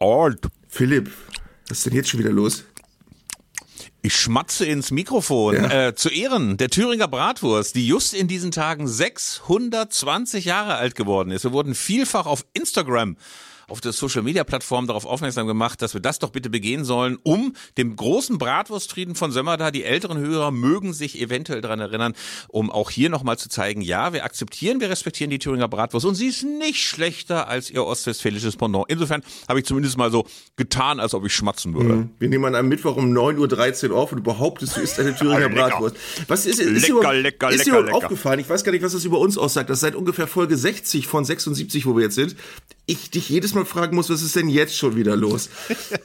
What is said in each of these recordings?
alt. Philipp, was ist denn jetzt schon wieder los? Ich schmatze ins Mikrofon. Ja. Äh, zu Ehren der Thüringer Bratwurst, die just in diesen Tagen 620 Jahre alt geworden ist. Wir wurden vielfach auf Instagram auf der Social Media Plattform darauf aufmerksam gemacht, dass wir das doch bitte begehen sollen, um dem großen Bratwurstfrieden von Sömmerda, die älteren Hörer mögen sich eventuell daran erinnern, um auch hier nochmal zu zeigen, ja, wir akzeptieren, wir respektieren die Thüringer Bratwurst und sie ist nicht schlechter als ihr ostwestfälisches Pendant. Insofern habe ich zumindest mal so getan, als ob ich schmatzen würde. Wir nehmen an einem Mittwoch um 9.13 Uhr auf und du behauptest, du isst eine Thüringer Lecker. Bratwurst. Was ist, ist, Lecker, dir, lecker, ist lecker, lecker. aufgefallen? Ich weiß gar nicht, was das über uns aussagt, dass seit ungefähr Folge 60 von 76, wo wir jetzt sind, ich dich jedes Mal fragen muss, was ist denn jetzt schon wieder los?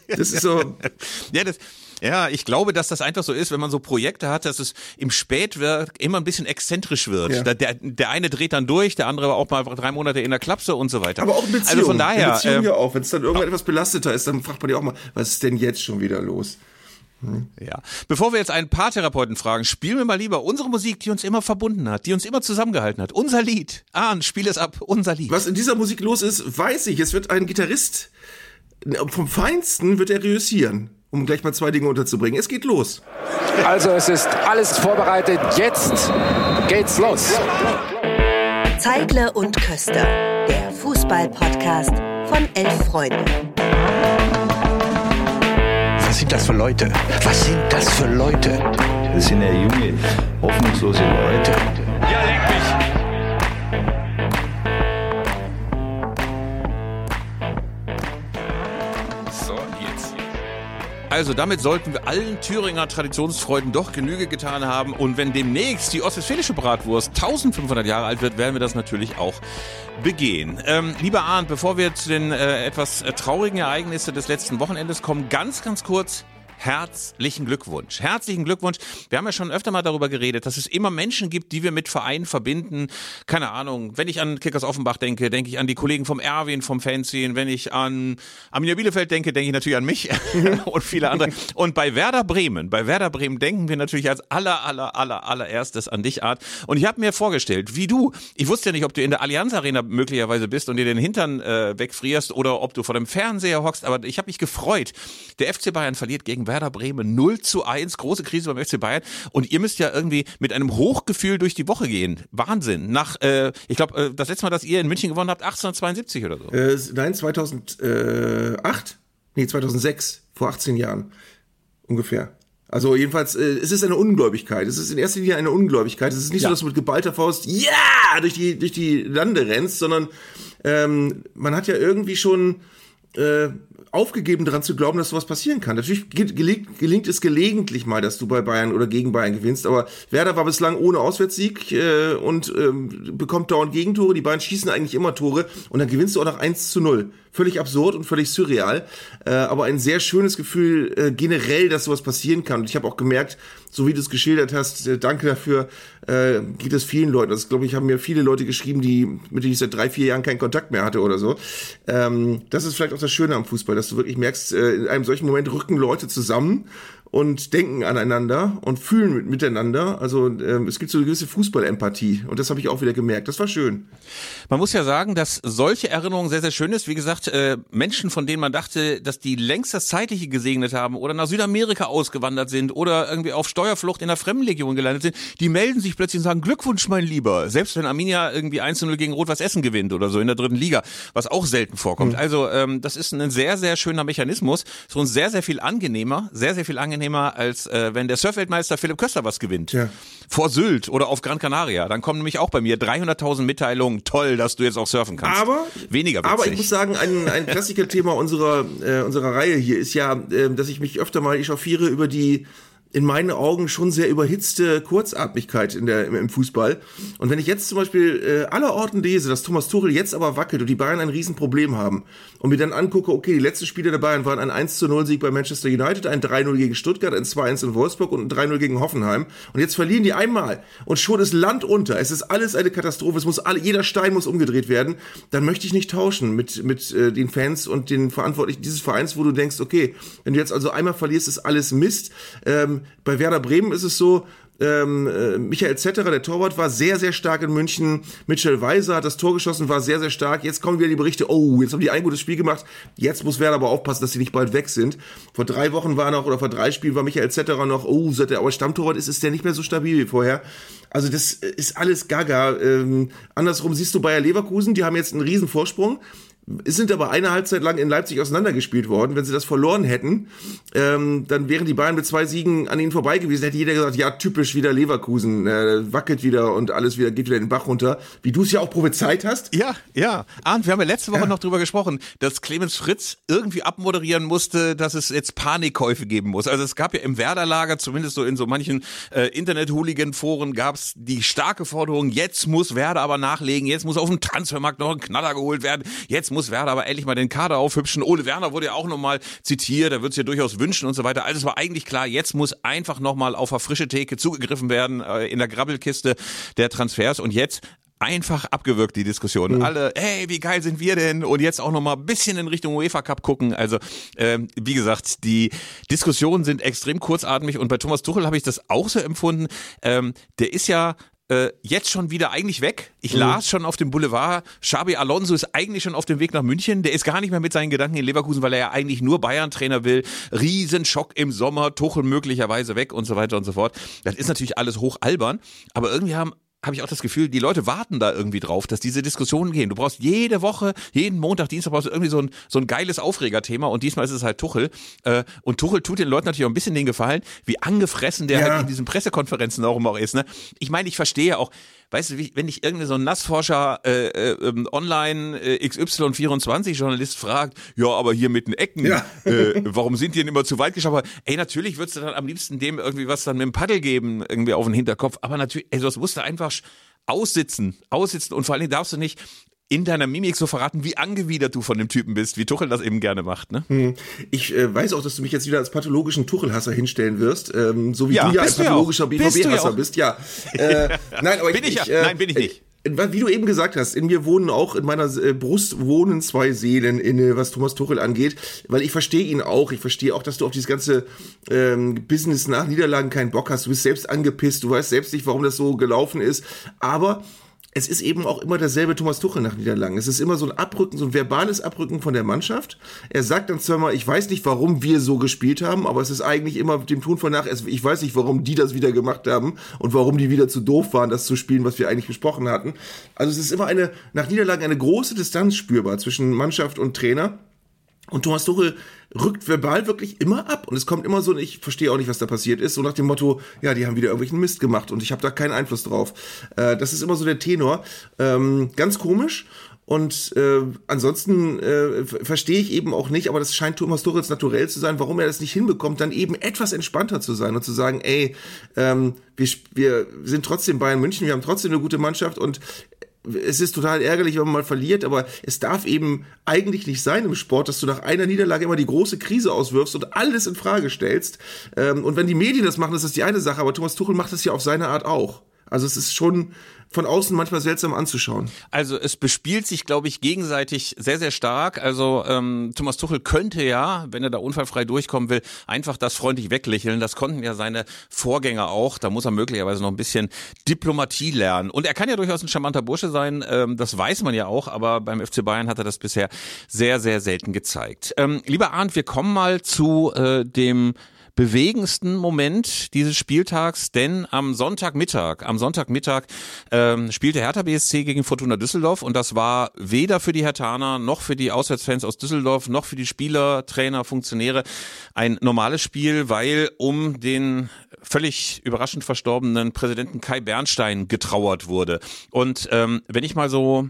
Das ist so, Ja, das, ja, ich glaube, dass das einfach so ist, wenn man so Projekte hat, dass es im Spätwerk immer ein bisschen exzentrisch wird. Ja. Der, der eine dreht dann durch, der andere auch mal drei Monate in der Klapse und so weiter. aber auch in Beziehung. Also von daher, in Beziehung ähm, ja auch. Wenn es dann irgendwann etwas belasteter ist, dann fragt man ja auch mal, was ist denn jetzt schon wieder los? Ja. Bevor wir jetzt einen Paartherapeuten fragen, spielen wir mal lieber unsere Musik, die uns immer verbunden hat, die uns immer zusammengehalten hat. Unser Lied. Ahn, spiel es ab. Unser Lied. Was in dieser Musik los ist, weiß ich. Es wird ein Gitarrist, vom Feinsten wird er reüssieren, um gleich mal zwei Dinge unterzubringen. Es geht los. Also es ist alles vorbereitet. Jetzt geht's los. Zeigle und Köster, der Fußball-Podcast von elf Freunden. Was sind das für Leute? Was sind das für Leute? Das sind ja junge, hoffnungslose Leute. So, Also damit sollten wir allen Thüringer Traditionsfreuden doch Genüge getan haben. Und wenn demnächst die ostwestfälische Bratwurst 1500 Jahre alt wird, werden wir das natürlich auch begehen. Ähm, lieber Arndt, bevor wir zu den äh, etwas traurigen Ereignissen des letzten Wochenendes kommen, ganz, ganz kurz Herzlichen Glückwunsch. Herzlichen Glückwunsch. Wir haben ja schon öfter mal darüber geredet, dass es immer Menschen gibt, die wir mit Vereinen verbinden. Keine Ahnung. Wenn ich an Kickers Offenbach denke, denke ich an die Kollegen vom Erwin, vom Fanzine. Wenn ich an Arminia Bielefeld denke, denke ich natürlich an mich und viele andere. Und bei Werder Bremen, bei Werder Bremen denken wir natürlich als aller, aller, aller, allererstes an dich, Art. Und ich habe mir vorgestellt, wie du, ich wusste ja nicht, ob du in der Allianz Arena möglicherweise bist und dir den Hintern äh, wegfrierst oder ob du vor dem Fernseher hockst, aber ich habe mich gefreut. Der FC Bayern verliert gegen Werder Bremen 0 zu 1, große Krise beim FC Bayern und ihr müsst ja irgendwie mit einem Hochgefühl durch die Woche gehen. Wahnsinn. Nach, äh, ich glaube, äh, das letzte Mal, dass ihr in München gewonnen habt, 1872 oder so. Äh, nein, 2008? Nee, 2006, vor 18 Jahren ungefähr. Also jedenfalls, äh, es ist eine Ungläubigkeit. Es ist in erster Linie eine Ungläubigkeit. Es ist nicht Ja. so, dass du mit geballter Faust ja durch die durch die Lande rennst, sondern ähm, man hat ja irgendwie schon äh, aufgegeben daran zu glauben, dass sowas passieren kann. Natürlich ge- gelingt, gelingt es gelegentlich mal, dass du bei Bayern oder gegen Bayern gewinnst, aber Werder war bislang ohne Auswärtssieg äh, und ähm, bekommt dauernd Gegentore. Die Bayern schießen eigentlich immer Tore und dann gewinnst du auch noch 1 zu 0. Völlig absurd und völlig surreal, äh, aber ein sehr schönes Gefühl äh, generell, dass sowas passieren kann. Und ich habe auch gemerkt, so wie du es geschildert hast, äh, danke dafür, äh, geht es vielen Leuten. Das glaube ich, haben mir viele Leute geschrieben, die mit denen ich seit drei, vier Jahren keinen Kontakt mehr hatte oder so. Ähm, das ist vielleicht auch das Schöne am Fußball, dass du wirklich merkst, äh, in einem solchen Moment rücken Leute zusammen und denken aneinander und fühlen mit, miteinander. Also ähm, es gibt so eine gewisse Fußballempathie und das habe ich auch wieder gemerkt. Das war schön. Man muss ja sagen, dass solche Erinnerungen sehr, sehr schön ist. Wie gesagt, äh, Menschen, von denen man dachte, dass die längst das Zeitliche gesegnet haben oder nach Südamerika ausgewandert sind oder irgendwie auf Steuerflucht in der Fremdenlegion gelandet sind, die melden sich plötzlich und sagen, Glückwunsch, mein Lieber. Selbst wenn Arminia irgendwie 1-0 gegen Rot-Weiß Essen gewinnt oder so in der dritten Liga, was auch selten vorkommt. Also ähm, das ist ein sehr, sehr schöner Mechanismus. So ein sehr, sehr viel angenehmer, sehr, sehr viel angenehmer, als äh, wenn der Surfweltmeister Philipp Köster was gewinnt. Ja. Vor Sylt oder auf Gran Canaria. Dann kommen nämlich auch bei mir 300.000 Mitteilungen. Toll, dass du jetzt auch surfen kannst. Aber weniger witzig. Aber ich muss sagen, ein, ein Klassikerthema unserer äh, unserer Reihe hier ist ja, äh, dass ich mich öfter mal echauffiere über die in meinen Augen schon sehr überhitzte Kurzatmigkeit in der, im, im Fußball. Und wenn ich jetzt zum Beispiel äh, allerorten lese, dass Thomas Tuchel jetzt aber wackelt und die Bayern ein Riesenproblem haben und mir dann angucke, okay, die letzten Spiele der Bayern waren ein 1 zu 0 Sieg bei Manchester United, ein 3-0 gegen Stuttgart, ein 2-1 in Wolfsburg und ein 3-0 gegen Hoffenheim. Und jetzt verlieren die einmal und schon ist Land unter. Es ist alles eine Katastrophe. Es muss alle, jeder Stein muss umgedreht werden. Dann möchte ich nicht tauschen mit, mit äh, den Fans und den Verantwortlichen dieses Vereins, wo du denkst, okay, wenn du jetzt also einmal verlierst, ist alles Mist. Ähm, bei Werder Bremen ist es so, Ähm, äh, Michael Zetterer, der Torwart, war sehr, sehr stark in München. Mitchell Weiser hat das Tor geschossen, war sehr, sehr stark. Jetzt kommen wieder die Berichte, oh, jetzt haben die ein gutes Spiel gemacht. Jetzt muss Werder aber aufpassen, dass sie nicht bald weg sind. Vor drei Wochen war noch, oder vor drei Spielen war Michael Zetterer noch, oh, seit der aber Stammtorwart ist, ist der nicht mehr so stabil wie vorher. Also das ist alles gaga. Ähm, andersrum siehst du Bayer Leverkusen, die haben jetzt einen riesen Vorsprung sind aber eine Halbzeit lang in Leipzig auseinandergespielt worden. Wenn sie das verloren hätten, ähm, dann wären die Bayern mit zwei Siegen an ihnen vorbei gewesen. Hätte jeder gesagt, ja, typisch wieder Leverkusen, äh, wackelt wieder und alles wieder geht wieder den Bach runter. Wie du es ja auch prophezeit hast. Ja, ja. Arndt, wir haben ja letzte Woche ja. noch drüber gesprochen, dass Clemens Fritz irgendwie abmoderieren musste, dass es jetzt Panikkäufe geben muss. Also es gab ja im Werderlager, zumindest so in so manchen äh, Internet-Hooligan-Foren, gab es die starke Forderung, jetzt muss Werder aber nachlegen, jetzt muss auf dem Transfermarkt noch ein Knaller geholt werden, jetzt muss Werder aber endlich mal den Kader aufhübschen. Ole Werner wurde ja auch nochmal zitiert, er wird es ja durchaus wünschen und so weiter. Also es war eigentlich klar, jetzt muss einfach nochmal auf eine frische Theke zugegriffen werden äh, in der Grabbelkiste der Transfers und jetzt einfach abgewürgt, die Diskussion. Mhm. Alle, hey, wie geil sind wir denn? Und jetzt auch noch mal ein bisschen in Richtung UEFA Cup gucken. Also, ähm, wie gesagt, die Diskussionen sind extrem kurzatmig und bei Thomas Tuchel habe ich das auch so empfunden. Ähm, der ist ja äh, jetzt schon wieder eigentlich weg. Ich mhm. las schon auf dem Boulevard, Xabi Alonso ist eigentlich schon auf dem Weg nach München. Der ist gar nicht mehr mit seinen Gedanken in Leverkusen, weil er ja eigentlich nur Bayern-Trainer will. Riesenschock im Sommer, Tuchel möglicherweise weg und so weiter und so fort. Das ist natürlich alles hoch albern, aber irgendwie haben habe ich auch das Gefühl, die Leute warten da irgendwie drauf, dass diese Diskussionen gehen. Du brauchst jede Woche, jeden Montag, Dienstag brauchst du irgendwie so ein, so ein geiles Aufregerthema und diesmal ist es halt Tuchel. Äh, und Tuchel tut den Leuten natürlich auch ein bisschen den Gefallen, wie angefressen der ja. halt in diesen Pressekonferenzen auch immer ist. Ne? Ich meine, ich verstehe auch, weißt du, wenn dich irgendwie so ein Nassforscher äh, äh, ähm, online äh, XY24-Journalist fragt, ja, aber hier mit den Ecken, ja. äh, warum sind die denn immer zu weit geschaut? Ey, natürlich würdest du dann am liebsten dem irgendwie was dann mit dem Paddel geben, irgendwie auf den Hinterkopf, aber natürlich, ey, das musst du einfach aussitzen, aussitzen und vor allen Dingen darfst du nicht in deiner Mimik so verraten, wie angewidert du von dem Typen bist, wie Tuchel das eben gerne macht. Ne? Hm. Ich äh, weiß auch, dass du mich jetzt wieder als pathologischen Tuchelhasser hinstellen wirst, ähm, so wie ja, du ja ein pathologischer BVB-Hasser bist. Ja, äh, nein, aber bin ich, ich ja. Äh, nein, bin ich nicht. Äh, wie du eben gesagt hast, in mir wohnen auch, in meiner äh, Brust wohnen zwei Seelen, in, was Thomas Tuchel angeht, weil ich verstehe ihn auch. Ich verstehe auch, dass du auf dieses ganze ähm, Business nach Niederlagen keinen Bock hast. Du bist selbst angepisst, du weißt selbst nicht, warum das so gelaufen ist. Aber es ist eben auch immer derselbe Thomas Tuchel nach Niederlagen. Es ist immer so ein Abrücken, so ein verbales Abrücken von der Mannschaft. Er sagt dann zwar mal, ich weiß nicht, warum wir so gespielt haben, aber es ist eigentlich immer dem Tun von nach, ich weiß nicht, warum die das wieder gemacht haben und warum die wieder zu doof waren, das zu spielen, was wir eigentlich besprochen hatten. Also es ist immer eine, nach Niederlagen eine große Distanz spürbar zwischen Mannschaft und Trainer. Und Thomas Tuchel rückt verbal wirklich immer ab. Und es kommt immer so, ich verstehe auch nicht, was da passiert ist, so nach dem Motto, ja, die haben wieder irgendwelchen Mist gemacht und ich habe da keinen Einfluss drauf. Äh, das ist immer so der Tenor. Ähm, ganz komisch. Und äh, ansonsten äh, verstehe ich eben auch nicht, aber das scheint Thomas Tuchels naturell zu sein, warum er das nicht hinbekommt, dann eben etwas entspannter zu sein und zu sagen, ey, ähm, wir, wir sind trotzdem Bayern München, wir haben trotzdem eine gute Mannschaft und es ist total ärgerlich, wenn man mal verliert, aber es darf eben eigentlich nicht sein im Sport, dass du nach einer Niederlage immer die große Krise auswirfst und alles in Frage stellst. Ähm, und wenn die Medien das machen, ist das die eine Sache, aber Thomas Tuchel macht das ja auf seine Art auch. Also es ist schon von außen manchmal seltsam anzuschauen. Also es bespielt sich, glaube ich, gegenseitig sehr, sehr stark. Also ähm, Thomas Tuchel könnte ja, wenn er da unfallfrei durchkommen will, einfach das freundlich weglächeln. Das konnten ja seine Vorgänger auch. Da muss er möglicherweise noch ein bisschen Diplomatie lernen. Und er kann ja durchaus ein charmanter Bursche sein. Ähm, das weiß man ja auch. Aber beim FC Bayern hat er das bisher sehr, sehr selten gezeigt. Ähm, lieber Arndt, wir kommen mal zu äh, dem bewegendsten Moment dieses Spieltags, denn am Sonntagmittag, am Sonntagmittag ähm, spielte Hertha BSC gegen Fortuna Düsseldorf und das war weder für die Hertaner noch für die Auswärtsfans aus Düsseldorf noch für die Spieler, Trainer, Funktionäre ein normales Spiel, weil um den völlig überraschend verstorbenen Präsidenten Kai Bernstein getrauert wurde. Und ähm, wenn ich mal so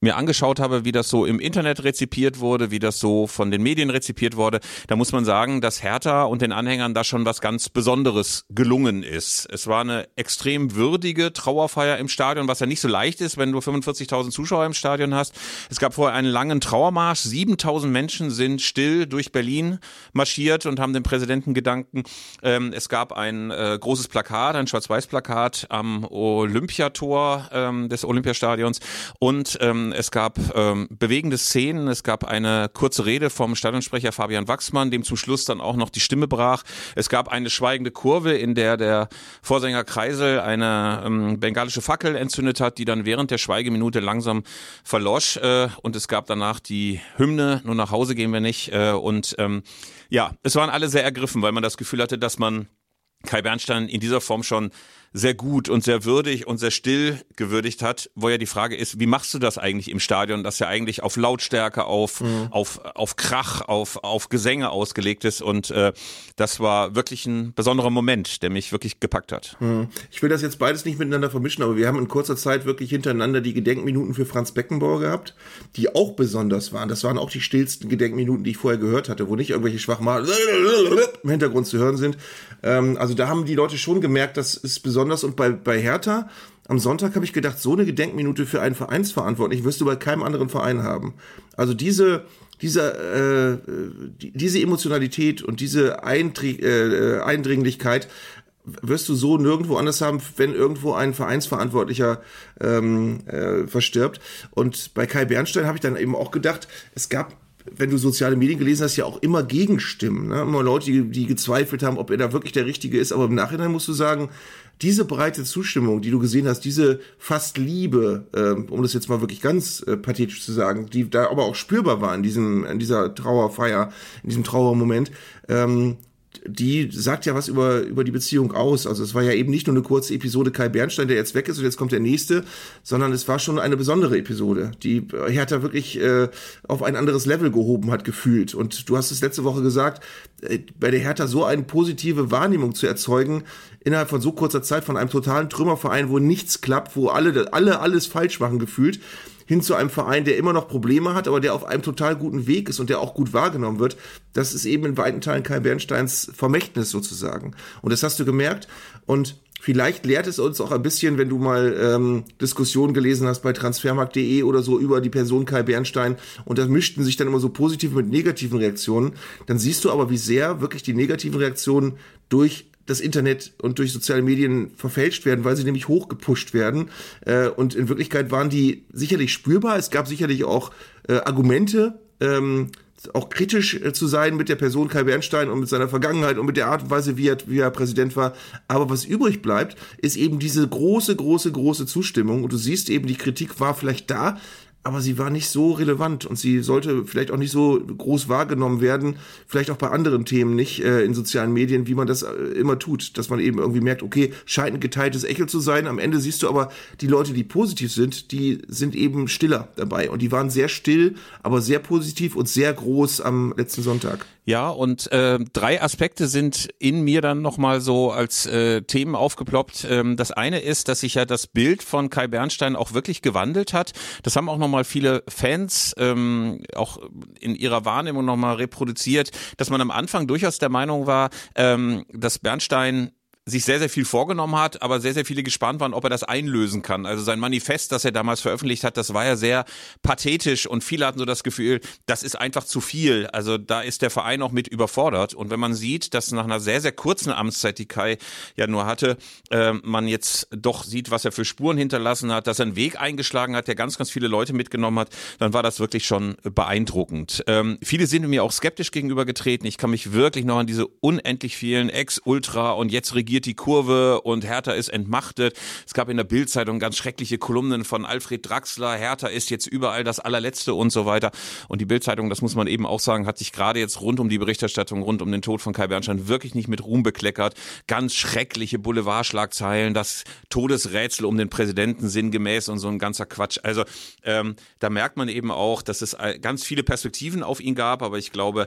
mir angeschaut habe, wie das so im Internet rezipiert wurde, wie das so von den Medien rezipiert wurde, da muss man sagen, dass Hertha und den Anhängern da schon was ganz Besonderes gelungen ist. Es war eine extrem würdige Trauerfeier im Stadion, was ja nicht so leicht ist, wenn du 45.000 Zuschauer im Stadion hast. Es gab vorher einen langen Trauermarsch. 7.000 Menschen sind still durch Berlin marschiert und haben den Präsidenten gedanken. Ähm, es gab ein äh, großes Plakat, ein Schwarz-Weiß-Plakat am Olympiator ähm, des Olympiastadions und es gab ähm, bewegende Szenen, es gab eine kurze Rede vom Stadionsprecher Fabian Wachsmann, dem zum Schluss dann auch noch die Stimme brach. Es gab eine schweigende Kurve, in der der Vorsänger Kreisel eine ähm, bengalische Fackel entzündet hat, die dann während der Schweigeminute langsam verlosch. Äh, und es gab danach die Hymne, nur nach Hause gehen wir nicht. Äh, und ähm, ja, es waren alle sehr ergriffen, weil man das Gefühl hatte, dass man Kai Bernstein in dieser Form schon sehr gut und sehr würdig und sehr still gewürdigt hat, wo ja die Frage ist, wie machst du das eigentlich im Stadion, das ja eigentlich auf Lautstärke, auf, mhm. auf, auf Krach, auf, auf Gesänge ausgelegt ist und äh, das war wirklich ein besonderer Moment, der mich wirklich gepackt hat. Mhm. Ich will das jetzt beides nicht miteinander vermischen, aber wir haben in kurzer Zeit wirklich hintereinander die Gedenkminuten für Franz Beckenbauer gehabt, die auch besonders waren. Das waren auch die stillsten Gedenkminuten, die ich vorher gehört hatte, wo nicht irgendwelche Schwachmal im Hintergrund zu hören sind. Ähm, also da haben die Leute schon gemerkt, das ist besonders besonders. Und bei, bei Hertha am Sonntag habe ich gedacht, so eine Gedenkminute für einen Vereinsverantwortlichen wirst du bei keinem anderen Verein haben. Also diese, diese, äh, diese Emotionalität und diese Eindring äh, Eindringlichkeit wirst du so nirgendwo anders haben, wenn irgendwo ein Vereinsverantwortlicher ähm, äh, verstirbt. Und bei Kai Bernstein habe ich dann eben auch gedacht, es gab wenn du soziale Medien gelesen hast, ja auch immer Gegenstimmen. Ne? Immer Leute, die, die gezweifelt haben, ob er da wirklich der Richtige ist. Aber im Nachhinein musst du sagen, diese breite Zustimmung, die du gesehen hast, diese fast Liebe, äh, um das jetzt mal wirklich ganz äh, pathetisch zu sagen, die da aber auch spürbar war in diesem, in dieser Trauerfeier, in diesem Trauermoment, ähm, die sagt ja was über, über die Beziehung aus. Also es war ja eben nicht nur eine kurze Episode Kai Bernstein, der jetzt weg ist und jetzt kommt der nächste, sondern es war schon eine besondere Episode, die Hertha wirklich äh, auf ein anderes Level gehoben hat, gefühlt. Und du hast es letzte Woche gesagt, äh, bei der Hertha so eine positive Wahrnehmung zu erzeugen, innerhalb von so kurzer Zeit von einem totalen Trümmerverein, wo nichts klappt, wo alle, alle alles falsch machen gefühlt, hin zu einem Verein, der immer noch Probleme hat, aber der auf einem total guten Weg ist und der auch gut wahrgenommen wird. Das ist eben in weiten Teilen Kai Bernsteins Vermächtnis sozusagen. Und das hast du gemerkt. Und Vielleicht lehrt es uns auch ein bisschen, wenn du mal ähm, Diskussionen gelesen hast bei transfermarkt.de oder so über die Person Kai Bernstein und da mischten sich dann immer so positive mit negativen Reaktionen. Dann siehst du aber, wie sehr wirklich die negativen Reaktionen durch das Internet und durch soziale Medien verfälscht werden, weil sie nämlich hochgepusht werden. Äh, und in Wirklichkeit waren die sicherlich spürbar. Es gab sicherlich auch äh, Argumente, ähm, auch kritisch äh, zu sein mit der Person Kai Bernstein und mit seiner Vergangenheit und mit der Art und Weise, wie er, wie er Präsident war. Aber was übrig bleibt, ist eben diese große, große, große Zustimmung. Und du siehst eben, die Kritik war vielleicht da, aber sie war nicht so relevant und sie sollte vielleicht auch nicht so groß wahrgenommen werden, vielleicht auch bei anderen Themen nicht äh, in sozialen Medien, wie man das äh, immer tut, dass man eben irgendwie merkt, okay, scheint ein geteiltes Echo zu sein. Am Ende siehst du aber, die Leute, die positiv sind, die sind eben stiller dabei und die waren sehr still, aber sehr positiv und sehr groß am letzten Sonntag. Ja, und äh, drei Aspekte sind in mir dann nochmal so als äh, Themen aufgeploppt. Ähm, das eine ist, dass sich ja das Bild von Kai Bernstein auch wirklich gewandelt hat. Das haben auch nochmal viele Fans ähm, auch in ihrer Wahrnehmung nochmal reproduziert, dass man am Anfang durchaus der Meinung war, ähm, dass Bernstein sich sehr, sehr viel vorgenommen hat, aber sehr, sehr viele gespannt waren, ob er das einlösen kann. Also sein Manifest, das er damals veröffentlicht hat, das war ja sehr pathetisch und viele hatten so das Gefühl, das ist einfach zu viel. Also da ist der Verein auch mit überfordert. Und wenn man sieht, dass nach einer sehr, sehr kurzen Amtszeit, die Kai ja nur hatte, äh, man jetzt doch sieht, was er für Spuren hinterlassen hat, dass er einen Weg eingeschlagen hat, der ganz, ganz viele Leute mitgenommen hat, dann war das wirklich schon beeindruckend. Ähm, viele sind mir auch skeptisch gegenübergetreten. Ich kann mich wirklich noch an diese unendlich vielen Ex-Ultra und jetzt regieren korrigiert die Kurve und Hertha ist entmachtet. Es gab in der Bildzeitung ganz schreckliche Kolumnen von Alfred Draxler. Hertha ist jetzt überall das allerletzte und so weiter. Und die Bildzeitung, das muss man eben auch sagen, hat sich gerade jetzt rund um die Berichterstattung, rund um den Tod von Kai Bernstein wirklich nicht mit Ruhm bekleckert. Ganz schreckliche Boulevardschlagzeilen, das Todesrätsel um den Präsidenten sinngemäß und so ein ganzer Quatsch. Also ähm, da merkt man eben auch, dass es ganz viele Perspektiven auf ihn gab, aber ich glaube,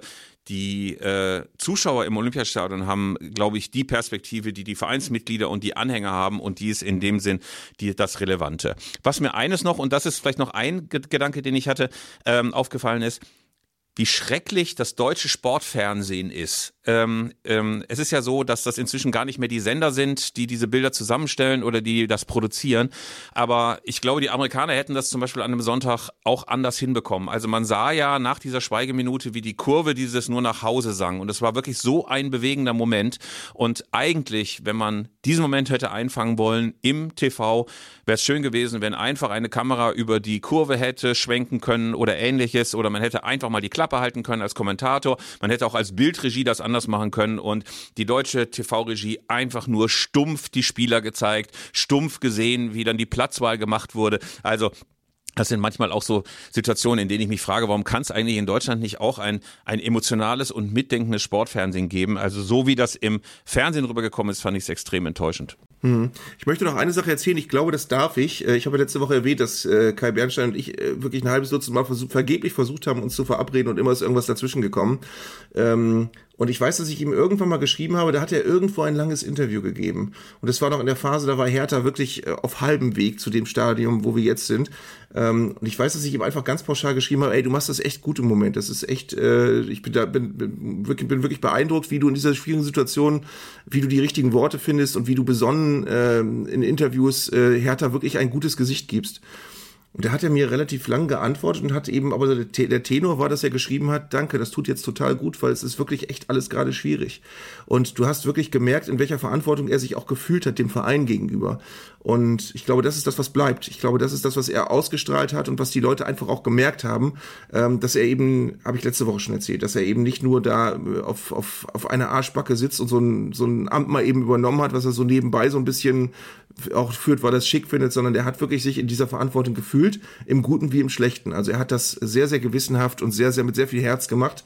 die äh, Zuschauer im Olympiastadion haben, glaube ich, die Perspektive, die die Vereinsmitglieder und die Anhänger haben und die ist in dem Sinn die, das Relevante. Was mir eines noch, und das ist vielleicht noch ein Gedanke, den ich hatte, ähm, aufgefallen ist, wie schrecklich das deutsche Sportfernsehen ist. Ähm, ähm, es ist ja so, dass das inzwischen gar nicht mehr die Sender sind, die diese Bilder zusammenstellen oder die das produzieren. Aber ich glaube, die Amerikaner hätten das zum Beispiel an einem Sonntag auch anders hinbekommen. Also man sah ja nach dieser Schweigeminute, wie die Kurve dieses nur nach Hause sang. Und es war wirklich so ein bewegender Moment. Und eigentlich, wenn man diesen Moment hätte einfangen wollen im TV, wäre es schön gewesen, wenn einfach eine Kamera über die Kurve hätte schwenken können oder ähnliches. Oder man hätte einfach mal die Klappe halten können als Kommentator. Man hätte auch als Bildregie das anders machen können und die deutsche TV-Regie einfach nur stumpf die Spieler gezeigt, stumpf gesehen, wie dann die Platzwahl gemacht wurde. Also das sind manchmal auch so Situationen, in denen ich mich frage, warum kann es eigentlich in Deutschland nicht auch ein, ein emotionales und mitdenkendes Sportfernsehen geben? Also so wie das im Fernsehen rübergekommen ist, fand ich es extrem enttäuschend. Hm. Ich möchte noch eine Sache erzählen. Ich glaube, das darf ich. Äh, ich habe letzte Woche erwähnt, dass äh, Kai Bernstein und ich äh, wirklich ein halbes Dutzend Mal versuch, vergeblich versucht haben, uns zu verabreden und immer ist irgendwas dazwischen gekommen. Ähm, und ich weiß, dass ich ihm irgendwann mal geschrieben habe, da hat er irgendwo ein langes Interview gegeben. Und das war noch in der Phase, da war Hertha wirklich äh, auf halbem Weg zu dem Stadium, wo wir jetzt sind. Ähm, und ich weiß, dass ich ihm einfach ganz pauschal geschrieben habe, ey, du machst das echt gut im Moment. Das ist echt, äh, ich bin da, bin, bin, wirklich, bin wirklich beeindruckt, wie du in dieser schwierigen Situation, wie du die richtigen Worte findest und wie du besonnen äh, in Interviews äh, Hertha wirklich ein gutes Gesicht gibst. Und da hat er mir relativ lang geantwortet und hat eben, aber der Tenor war, dass er geschrieben hat, danke, das tut jetzt total gut, weil es ist wirklich echt alles gerade schwierig. Und du hast wirklich gemerkt, in welcher Verantwortung er sich auch gefühlt hat dem Verein gegenüber. Und ich glaube, das ist das, was bleibt. Ich glaube, das ist das, was er ausgestrahlt hat und was die Leute einfach auch gemerkt haben, ähm, dass er eben, habe ich letzte Woche schon erzählt, dass er eben nicht nur da äh, auf, auf, auf einer Arschbacke sitzt und so ein, so ein Amt mal eben übernommen hat, was er so nebenbei so ein bisschen auch führt, weil er es schick findet, sondern der hat wirklich sich in dieser Verantwortung gefühlt, im Guten wie im Schlechten. Also er hat das sehr, sehr gewissenhaft und sehr, sehr mit sehr viel Herz gemacht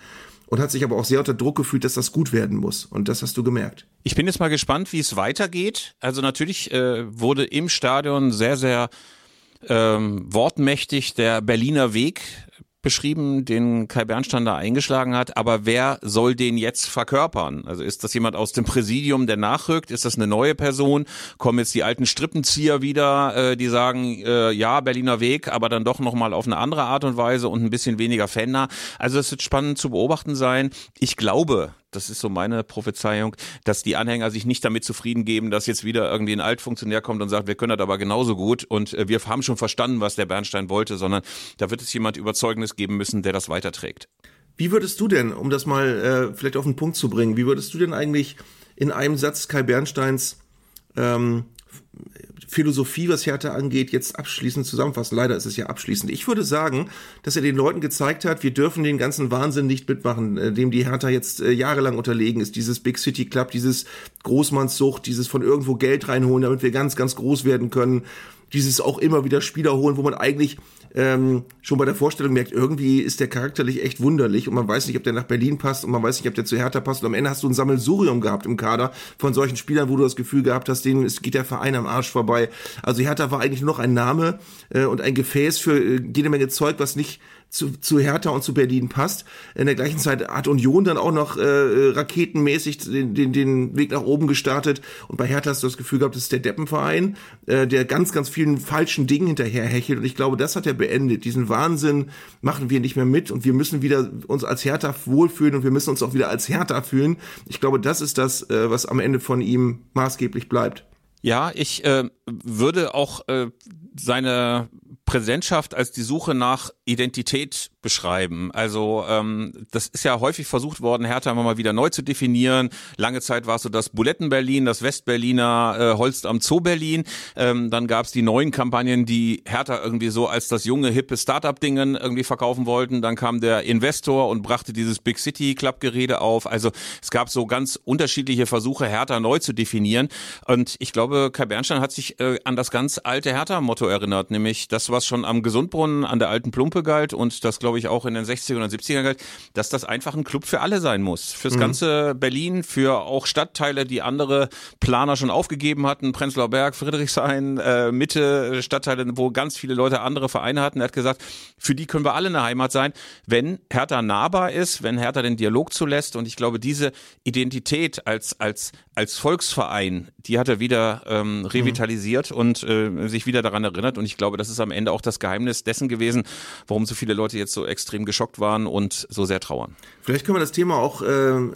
und hat sich aber auch sehr unter Druck gefühlt, dass das gut werden muss. Und das hast du gemerkt. Ich bin jetzt mal gespannt, wie es weitergeht. Also natürlich äh, wurde im Stadion sehr, sehr ähm, wortmächtig der Berliner Weg beschrieben, den Kai Bernstein da eingeschlagen hat, aber wer soll den jetzt verkörpern? Also ist das jemand aus dem Präsidium, der nachrückt? Ist das eine neue Person? Kommen jetzt die alten Strippenzieher wieder, äh, die sagen, äh, ja, Berliner Weg, aber dann doch nochmal auf eine andere Art und Weise und ein bisschen weniger Fender. Also es wird spannend zu beobachten sein. Ich glaube, das ist so meine Prophezeiung, dass die Anhänger sich nicht damit zufrieden geben, dass jetzt wieder irgendwie ein Altfunktionär kommt und sagt, wir können das aber genauso gut und äh, wir haben schon verstanden, was der Bernstein wollte, sondern da wird es jemand Überzeugendes geben müssen, der das weiterträgt. Wie würdest du denn, um das mal äh, vielleicht auf den Punkt zu bringen, wie würdest du denn eigentlich in einem Satz Kai Bernsteins ähm, Philosophie, was Hertha angeht, jetzt abschließend zusammenfassen. Leider ist es ja abschließend. Ich würde sagen, dass er den Leuten gezeigt hat, wir dürfen den ganzen Wahnsinn nicht mitmachen, äh, dem die Hertha jetzt äh, jahrelang unterlegen ist. Dieses Big City Club, dieses Großmannssucht, dieses von irgendwo Geld reinholen, damit wir ganz, ganz groß werden können. Dieses auch immer wieder Spieler holen, wo man eigentlich ähm, schon bei der Vorstellung merkt, irgendwie ist der charakterlich echt wunderlich und man weiß nicht, ob der nach Berlin passt und man weiß nicht, ob der zu Hertha passt und am Ende hast du ein Sammelsurium gehabt im Kader von solchen Spielern, wo du das Gefühl gehabt hast, denen geht der Verein am Arsch vorbei. Also Hertha war eigentlich nur noch ein Name äh, und ein Gefäß für äh, jede Menge Zeug, was nicht zu, zu Hertha und zu Berlin passt. In der gleichen Zeit hat Union dann auch noch äh, raketenmäßig den, den, den Weg nach oben gestartet. Und bei Hertha hast du das Gefühl gehabt, das ist der Deppenverein, äh, der ganz, ganz vielen falschen Dingen hinterherhechelt. Und ich glaube, das hat er beendet. Diesen Wahnsinn machen wir nicht mehr mit und wir müssen wieder uns als Hertha wohlfühlen und wir müssen uns auch wieder als Hertha fühlen. Ich glaube, das ist das, äh, was am Ende von ihm maßgeblich bleibt. Ja, ich äh, würde auch äh, seine Präsidentschaft als die Suche nach Identität beschreiben. Also ähm, das ist ja häufig versucht worden, Hertha immer mal wieder neu zu definieren. Lange Zeit war es so das Buletten-Berlin, das West-Berliner äh, Holst am Zoo-Berlin. Ähm, dann gab es die neuen Kampagnen, die Hertha irgendwie so als das junge, hippe Start-up-Dingen irgendwie verkaufen wollten. Dann kam der Investor und brachte dieses Big City-Club-Gerede auf. Also es gab so ganz unterschiedliche Versuche, Hertha neu zu definieren. Und ich glaube, Kai Bernstein hat sich äh, an das ganz alte Hertha-Motto erinnert, nämlich das, was schon am Gesundbrunnen an der alten Plumpe galt und das, glaube ich, auch in den 60er und 70er galt, dass das einfach ein Club für alle sein muss. Fürs mhm. ganze Berlin, für auch Stadtteile, die andere Planer schon aufgegeben hatten, Prenzlauer Berg, Friedrichshain, äh, Mitte, Stadtteile, wo ganz viele Leute andere Vereine hatten. Er hat gesagt, für die können wir alle eine Heimat sein, wenn Hertha nahbar ist, wenn Hertha den Dialog zulässt. Und ich glaube, diese Identität als, als, als Volksverein, die hat er wieder ähm, revitalisiert mhm. und äh, sich wieder daran erinnert. Und ich glaube, das ist am Ende auch das Geheimnis dessen gewesen, warum so viele Leute jetzt so extrem geschockt waren und so sehr trauern. Vielleicht können wir das Thema auch äh,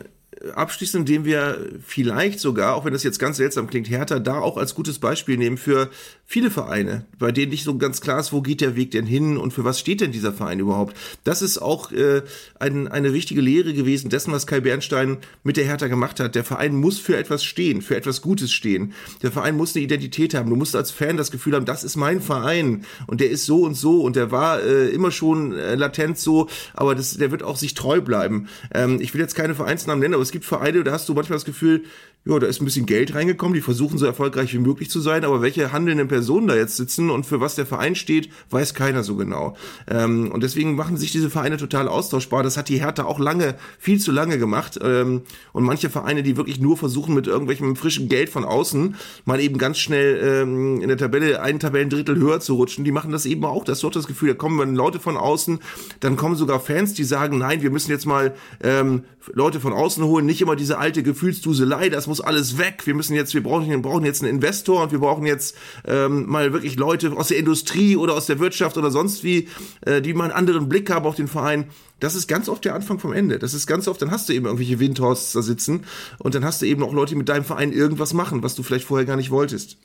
abschließen, indem wir vielleicht sogar, auch wenn das jetzt ganz seltsam klingt, Hertha da auch als gutes Beispiel nehmen für viele Vereine, bei denen nicht so ganz klar ist, wo geht der Weg denn hin und für was steht denn dieser Verein überhaupt. Das ist auch äh, ein, eine wichtige Lehre gewesen dessen, was Kai Bernstein mit der Hertha gemacht hat. Der Verein muss für etwas stehen, für etwas Gutes stehen. Der Verein muss eine Identität haben. Du musst als Fan das Gefühl haben, das ist mein Verein und der ist so und so und der war äh, immer schon äh, latent so, aber das, der wird auch sich treu bleiben. Ähm, ich will jetzt keine Vereinsnamen nennen, aber es gibt Vereine, da hast du manchmal das Gefühl, ja, da ist ein bisschen Geld reingekommen, die versuchen so erfolgreich wie möglich zu sein, aber welche handelnden Personen da jetzt sitzen und für was der Verein steht, weiß keiner so genau. Ähm, und deswegen machen sich diese Vereine total austauschbar. Das hat die Hertha auch lange, viel zu lange gemacht. Ähm, und manche Vereine, die wirklich nur versuchen, mit irgendwelchem frischen Geld von außen mal eben ganz schnell ähm, in der Tabelle ein Tabellendrittel höher zu rutschen, die machen das eben auch. Das ist doch das Gefühl, da kommen Leute von außen, dann kommen sogar Fans, die sagen, nein, wir müssen jetzt mal ähm, Leute von außen holen, nicht immer diese alte Gefühlsduselei, das muss alles weg. Wir müssen jetzt, wir brauchen, wir brauchen jetzt einen Investor und wir brauchen jetzt ähm, mal wirklich Leute aus der Industrie oder aus der Wirtschaft oder sonst wie, äh, die mal einen anderen Blick haben auf den Verein. Das ist ganz oft der Anfang vom Ende. Das ist ganz oft, dann hast du eben irgendwelche Windhorsts da sitzen und dann hast du eben auch Leute, die mit deinem Verein irgendwas machen, was du vielleicht vorher gar nicht wolltest.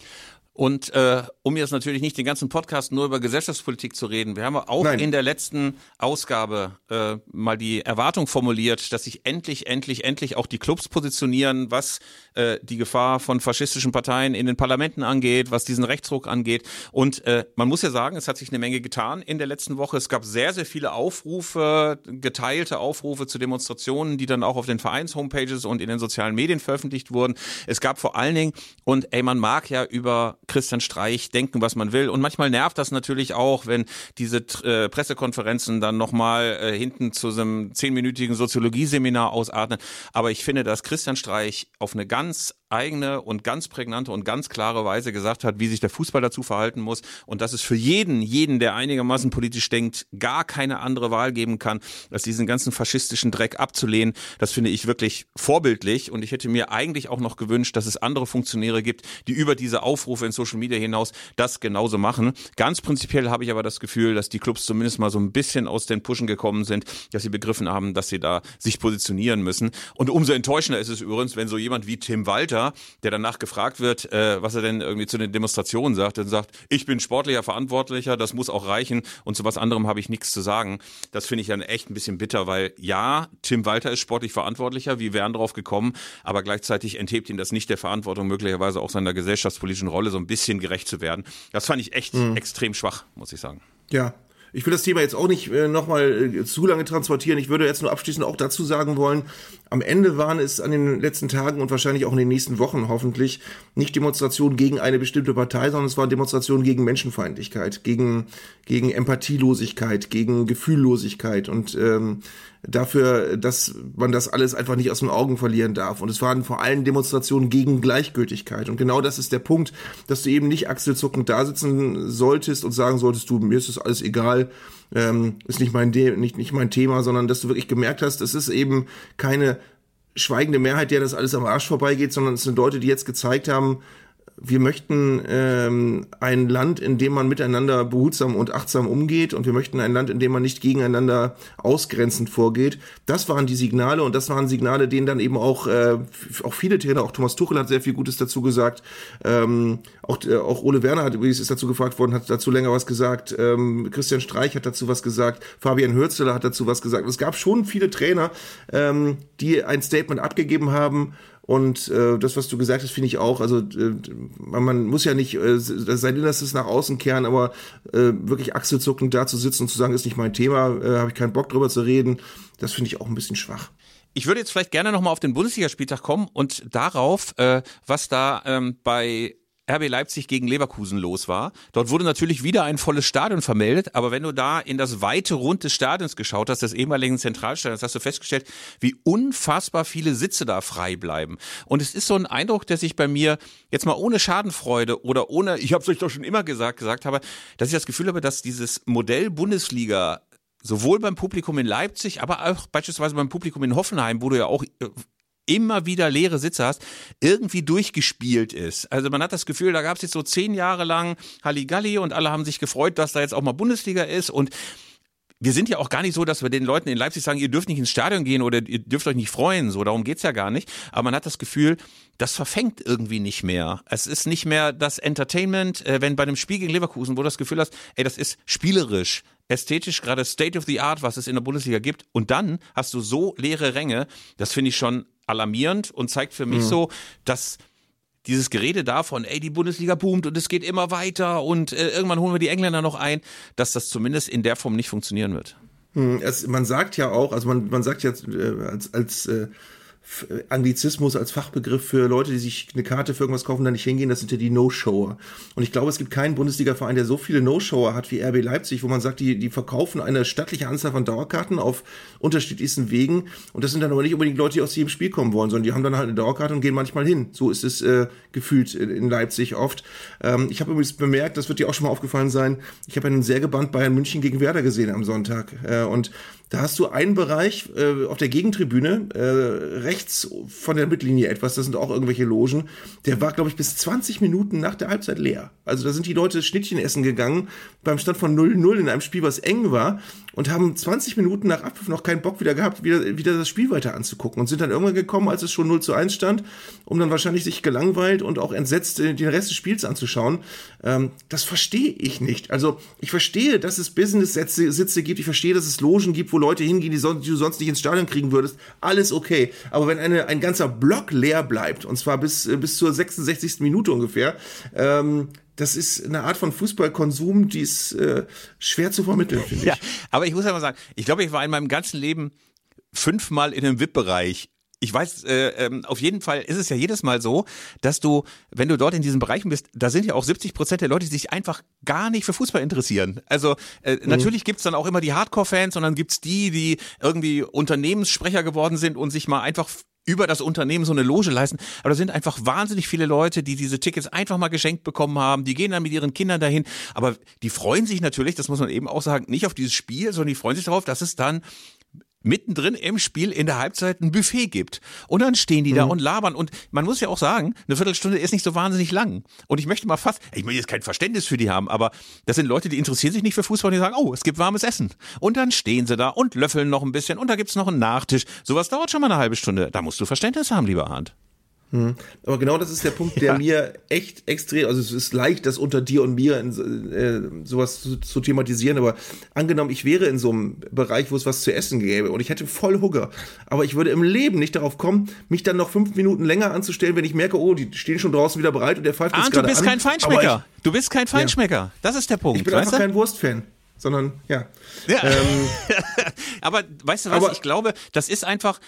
Und äh, um jetzt natürlich nicht den ganzen Podcast nur über Gesellschaftspolitik zu reden, wir haben auch Nein. in der letzten Ausgabe äh, mal die Erwartung formuliert, dass sich endlich, endlich, endlich auch die Clubs positionieren, was äh, die Gefahr von faschistischen Parteien in den Parlamenten angeht, was diesen Rechtsruck angeht. Und äh, man muss ja sagen, es hat sich eine Menge getan in der letzten Woche. Es gab sehr, sehr viele Aufrufe, geteilte Aufrufe zu Demonstrationen, die dann auch auf den Vereins-Homepages und in den sozialen Medien veröffentlicht wurden. Es gab vor allen Dingen, und ey, man mag ja über Christian Streich denken, was man will. Und manchmal nervt das natürlich auch, wenn diese äh, Pressekonferenzen dann nochmal äh, hinten zu so einem zehnminütigen Soziologieseminar ausatmen. Aber ich finde, dass Christian Streich auf eine ganz eigene und ganz prägnante und ganz klare Weise gesagt hat, wie sich der Fußball dazu verhalten muss und dass es für jeden, jeden, der einigermaßen politisch denkt, gar keine andere Wahl geben kann, als diesen ganzen faschistischen Dreck abzulehnen. Das finde ich wirklich vorbildlich und ich hätte mir eigentlich auch noch gewünscht, dass es andere Funktionäre gibt, die über diese Aufrufe in Social Media hinaus das genauso machen. Ganz prinzipiell habe ich aber das Gefühl, dass die Clubs zumindest mal so ein bisschen aus den Puschen gekommen sind, dass sie begriffen haben, dass sie da sich positionieren müssen. Und umso enttäuschender ist es übrigens, wenn so jemand wie Tim Walter der danach gefragt wird, äh, was er denn irgendwie zu den Demonstrationen sagt, und sagt, ich bin sportlicher Verantwortlicher, das muss auch reichen und zu was anderem habe ich nichts zu sagen. Das finde ich dann echt ein bisschen bitter, weil ja, Tim Walter ist sportlich verantwortlicher, wir wären drauf gekommen, aber gleichzeitig enthebt ihn das nicht der Verantwortung, möglicherweise auch seiner gesellschaftspolitischen Rolle so ein bisschen gerecht zu werden. Das fand ich echt mhm. extrem schwach, muss ich sagen. Ja, ich will das Thema jetzt auch nicht äh, nochmal äh, zu lange transportieren. Ich würde jetzt nur abschließend auch dazu sagen wollen, am Ende waren es an den letzten Tagen und wahrscheinlich auch in den nächsten Wochen hoffentlich nicht Demonstrationen gegen eine bestimmte Partei, sondern es waren Demonstrationen gegen Menschenfeindlichkeit, gegen, gegen Empathielosigkeit, gegen Gefühllosigkeit und ähm, dafür, dass man das alles einfach nicht aus den Augen verlieren darf. Und es waren vor allem Demonstrationen gegen Gleichgültigkeit. Und genau das ist der Punkt, dass du eben nicht achselzuckend da sitzen solltest und sagen solltest, du, mir ist das alles egal, ähm, ist nicht mein, De nicht, nicht mein Thema, sondern dass du wirklich gemerkt hast, es ist eben keine schweigende Mehrheit, der das alles am Arsch vorbeigeht, sondern es sind Leute, die jetzt gezeigt haben, wir möchten ähm, ein Land, in dem man miteinander behutsam und achtsam umgeht und wir möchten ein Land, in dem man nicht gegeneinander ausgrenzend vorgeht. Das waren die Signale und das waren Signale, denen dann eben auch, äh, auch viele Trainer, auch Thomas Tuchel hat sehr viel Gutes dazu gesagt, ähm, auch, äh, auch Ole Werner hat übrigens ist dazu gefragt worden, hat dazu länger was gesagt, ähm, Christian Streich hat dazu was gesagt, Fabian Hürzeler hat dazu was gesagt. Es gab schon viele Trainer, ähm, die ein Statement abgegeben haben, und äh, das, was du gesagt hast, finde ich auch. Also äh, man muss ja nicht äh, sein Innerstes nach außen kehren, aber äh, wirklich achselzuckend da zu sitzen und zu sagen, ist nicht mein Thema, äh, habe ich keinen Bock drüber zu reden, das finde ich auch ein bisschen schwach. Ich würde jetzt vielleicht gerne nochmal auf den Bundesligaspieltag kommen und darauf, äh, was da ähm, bei RB Leipzig gegen Leverkusen los war. Dort wurde natürlich wieder ein volles Stadion vermeldet, aber wenn du da in das weite Rund des Stadions geschaut hast, des ehemaligen Zentralstadions, hast du festgestellt, wie unfassbar viele Sitze da frei bleiben. Und es ist so ein Eindruck, der sich bei mir jetzt mal ohne Schadenfreude oder ohne, ich habe es euch doch schon immer gesagt, gesagt habe, dass ich das Gefühl habe, dass dieses Modell Bundesliga sowohl beim Publikum in Leipzig, aber auch beispielsweise beim Publikum in Hoffenheim, wo du ja auch äh, immer wieder leere Sitze hast, irgendwie durchgespielt ist. Also man hat das Gefühl, da gab es jetzt so zehn Jahre lang Halligalli und alle haben sich gefreut, dass da jetzt auch mal Bundesliga ist und wir sind ja auch gar nicht so, dass wir den Leuten in Leipzig sagen, ihr dürft nicht ins Stadion gehen oder ihr dürft euch nicht freuen. So, darum geht's ja gar nicht. Aber man hat das Gefühl, das verfängt irgendwie nicht mehr. Es ist nicht mehr das Entertainment, äh, wenn bei einem Spiel gegen Leverkusen, wo du das Gefühl hast, ey, das ist spielerisch, ästhetisch, gerade State of the Art, was es in der Bundesliga gibt. Und dann hast du so leere Ränge. Das finde ich schon alarmierend und zeigt für mich mhm. so, dass dieses Gerede davon, ey, die Bundesliga boomt und es geht immer weiter und äh, irgendwann holen wir die Engländer noch ein, dass das zumindest in der Form nicht funktionieren wird. Hm, es, man sagt ja auch, also man, man sagt jetzt äh, als, als äh, Anglizismus als Fachbegriff für Leute, die sich eine Karte für irgendwas kaufen, dann nicht hingehen, das sind ja die No-Shower. Und ich glaube, es gibt keinen Bundesliga-Verein, der so viele No-Shower hat wie RB Leipzig, wo man sagt, die, die verkaufen eine stattliche Anzahl von Dauerkarten auf unterschiedlichsten Wegen. Und das sind dann aber nicht unbedingt Leute, die aus jedem Spiel kommen wollen, sondern die haben dann halt eine Dauerkarte und gehen manchmal hin. So ist es äh, gefühlt in Leipzig oft. Ähm, ich habe übrigens bemerkt, das wird dir auch schon mal aufgefallen sein, ich habe einen sehr gebannt Bayern München gegen Werder gesehen am Sonntag. Äh, und da hast du einen Bereich äh, auf der Gegentribüne, äh, rechts von der Mittellinie etwas, das sind auch irgendwelche Logen. Der war, glaube ich, bis 20 Minuten nach der Halbzeit leer. Also da sind die Leute Schnittchen essen gegangen beim Stand von 0-0 in einem Spiel, was eng war und haben 20 Minuten nach Abpfiff noch keinen Bock wieder gehabt, wieder, wieder das Spiel weiter anzugucken und sind dann irgendwann gekommen, als es schon 0 zu 1 stand, um dann wahrscheinlich sich gelangweilt und auch entsetzt den Rest des Spiels anzuschauen. Ähm, das verstehe ich nicht. Also ich verstehe, dass es Business-Sitze gibt, ich verstehe, dass es Logen gibt, wo Leute hingehen, die, sonst, die du sonst nicht ins Stadion kriegen würdest, alles okay. Aber wenn eine, ein ganzer Block leer bleibt, und zwar bis, äh, bis zur 66. Minute ungefähr, ähm, das ist eine Art von Fußballkonsum, die ist äh, schwer zu vermitteln, finde ich. Ja, aber ich muss ja mal sagen, ich glaube, ich war in meinem ganzen Leben fünfmal in einem VIP-Bereich ich weiß, äh, ähm, auf jeden Fall ist es ja jedes Mal so, dass du, wenn du dort in diesen Bereichen bist, da sind ja auch 70 Prozent der Leute, die sich einfach gar nicht für Fußball interessieren. Also äh, mhm. natürlich gibt's dann auch immer die Hardcore-Fans und dann gibt's die, die irgendwie Unternehmenssprecher geworden sind und sich mal einfach über das Unternehmen so eine Loge leisten. Aber da sind einfach wahnsinnig viele Leute, die diese Tickets einfach mal geschenkt bekommen haben. Die gehen dann mit ihren Kindern dahin. Aber die freuen sich natürlich, das muss man eben auch sagen, nicht auf dieses Spiel, sondern die freuen sich darauf, dass es dann mittendrin im Spiel in der Halbzeit ein Buffet gibt. Und dann stehen die mhm. da und labern. Und man muss ja auch sagen, eine Viertelstunde ist nicht so wahnsinnig lang. Und ich möchte mal fast, ich möchte jetzt kein Verständnis für die haben, aber das sind Leute, die interessieren sich nicht für Fußball und die sagen, oh, es gibt warmes Essen. Und dann stehen sie da und löffeln noch ein bisschen und da gibt's noch einen Nachtisch. Sowas dauert schon mal eine halbe Stunde. Da musst du Verständnis haben, lieber Hand. Hm. Aber genau das ist der Punkt, der ja. mir echt extrem, also es ist leicht, das unter dir und mir in, äh, sowas zu, zu, thematisieren, aber angenommen, ich wäre in so einem Bereich, wo es was zu essen gäbe und ich hätte voll Hunger, aber ich würde im Leben nicht darauf kommen, mich dann noch fünf Minuten länger anzustellen, wenn ich merke, oh, die stehen schon draußen wieder bereit und der pfeift jetzt gerade du bist an, kein Feinschmecker. Ich, du bist kein Feinschmecker. Ja. Das ist der Punkt. Ich bin einfach du? kein Wurstfan sondern ja. ja. Ähm, aber weißt du was, aber, ich glaube, das ist einfach,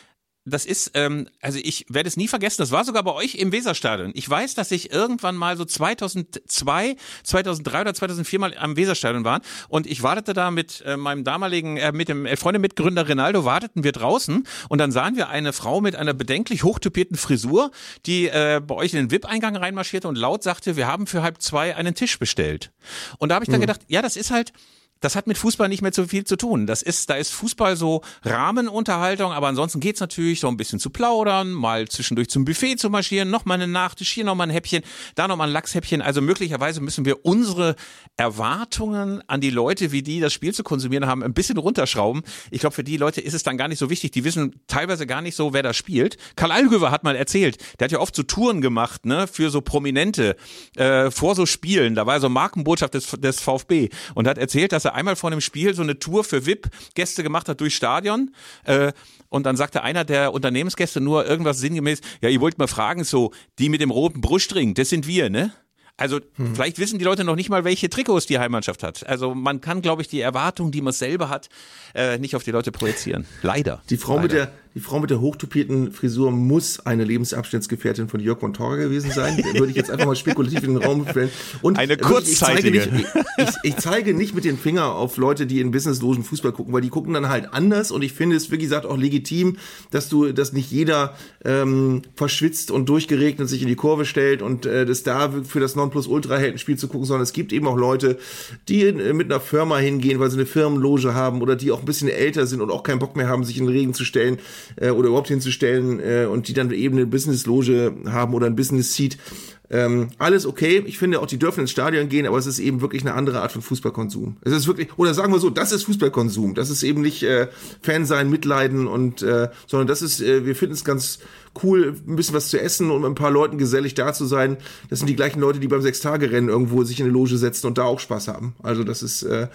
das ist, ähm, also ich werde es nie vergessen, das war sogar bei euch im Weserstadion. Ich weiß, dass ich irgendwann mal so 2002, 2003 oder 2004 mal am Weserstadion war und ich wartete da mit äh, meinem damaligen, äh, mit dem äh, Freunde-Mitgründer Rinaldo, warteten wir draußen und dann sahen wir eine Frau mit einer bedenklich hochtupierten Frisur, die äh, bei euch in den VIP-Eingang reinmarschierte und laut sagte, wir haben für halb zwei einen Tisch bestellt. Und da habe ich dann mhm. gedacht, ja, das ist halt, das hat mit Fußball nicht mehr so viel zu tun. Das ist, da ist Fußball so Rahmenunterhaltung, aber ansonsten geht's natürlich so ein bisschen zu plaudern, mal zwischendurch zum Buffet zu marschieren, noch mal einen Nachtisch, hier noch mal ein Häppchen, da noch mal ein Lachshäppchen. Also möglicherweise müssen wir unsere Erwartungen an die Leute, wie die das Spiel zu konsumieren haben, ein bisschen runterschrauben. Ich glaube, für die Leute ist es dann gar nicht so wichtig. Die wissen teilweise gar nicht so, wer da spielt. Karl Allgöwer hat mal erzählt, der hat ja oft so Touren gemacht, ne, für so Prominente, äh, vor so Spielen. Da war so Markenbotschaft des, des VfB und hat erzählt, dass er einmal vor einem Spiel so eine Tour für VIP-Gäste gemacht hat durchs Stadion. Äh, und dann sagte einer der Unternehmensgäste nur irgendwas sinngemäß, ja, ihr wollt mal fragen, so, die mit dem roten Brustring, das sind wir, ne? Also hm. vielleicht wissen die Leute noch nicht mal, welche Trikots die Heimmannschaft hat. Also man kann, glaube ich, die Erwartung, die man selber hat, äh, nicht auf die Leute projizieren. Leider. Die Frau Leider. mit der die Frau mit der hochtupierten Frisur muss eine Lebensabschnittsgefährtin von Jörg von Torge gewesen sein. Würde ich jetzt einfach mal spekulativ in den Raum stellen. Und eine kurzzeitige. Ich zeige, nicht, ich, ich zeige nicht mit den Finger auf Leute, die in businesslosen Fußball gucken, weil die gucken dann halt anders. Und ich finde es, wie gesagt, auch legitim, dass du, dass nicht jeder ähm, verschwitzt und durchgeregnet sich in die Kurve stellt und äh, das da für das Nonplusultra hält, ein Spiel zu gucken, sondern es gibt eben auch Leute, die äh, mit einer Firma hingehen, weil sie eine Firmenloge haben oder die auch ein bisschen älter sind und auch keinen Bock mehr haben, sich in den Regen zu stellen äh, oder überhaupt hinzustellen äh, und die dann eben eine Business-Loge haben oder ein Business-Seat. Ähm, alles okay. Ich finde auch, die dürfen ins Stadion gehen, aber es ist eben wirklich eine andere Art von Fußballkonsum. Es ist wirklich, oder sagen wir so, das ist Fußballkonsum. Das ist eben nicht äh, Fan sein, mitleiden und, äh, sondern das ist, äh, wir finden es ganz cool, ein bisschen was zu essen und mit ein paar Leuten gesellig da zu sein. Das sind die gleichen Leute, die beim Sechstagerennen irgendwo sich in eine Loge setzen und da auch Spaß haben. Also das ist, äh,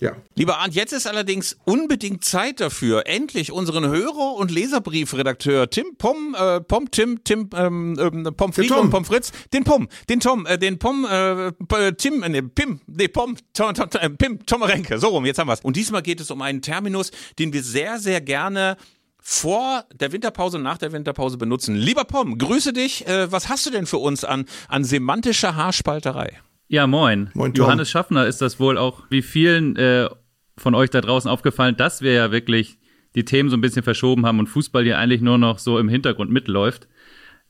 ja. Lieber Arndt, jetzt ist allerdings unbedingt Zeit dafür, endlich unseren Hörer- und Leserbriefredakteur Tim Pom, äh, Pom, Tim, Tim, ähm, ähm, Pom Fried und Pom Fritz, den Pom, den Tom, äh, den Pom, äh, Tim, äh, Pim, nee, Pom, Tom, Tom, Tom, äh, Pim, Tom Renke, so rum, jetzt haben wir's. Und diesmal geht es um einen Terminus, den wir sehr, sehr gerne vor der Winterpause und nach der Winterpause benutzen. Lieber Pom, grüße dich. Äh, was hast du denn für uns an, an semantischer Haarspalterei? Ja, moin. Moin, Tom. Johannes Schaffner ist das wohl auch wie vielen äh, von euch da draußen aufgefallen, dass wir ja wirklich die Themen so ein bisschen verschoben haben und Fußball hier eigentlich nur noch so im Hintergrund mitläuft.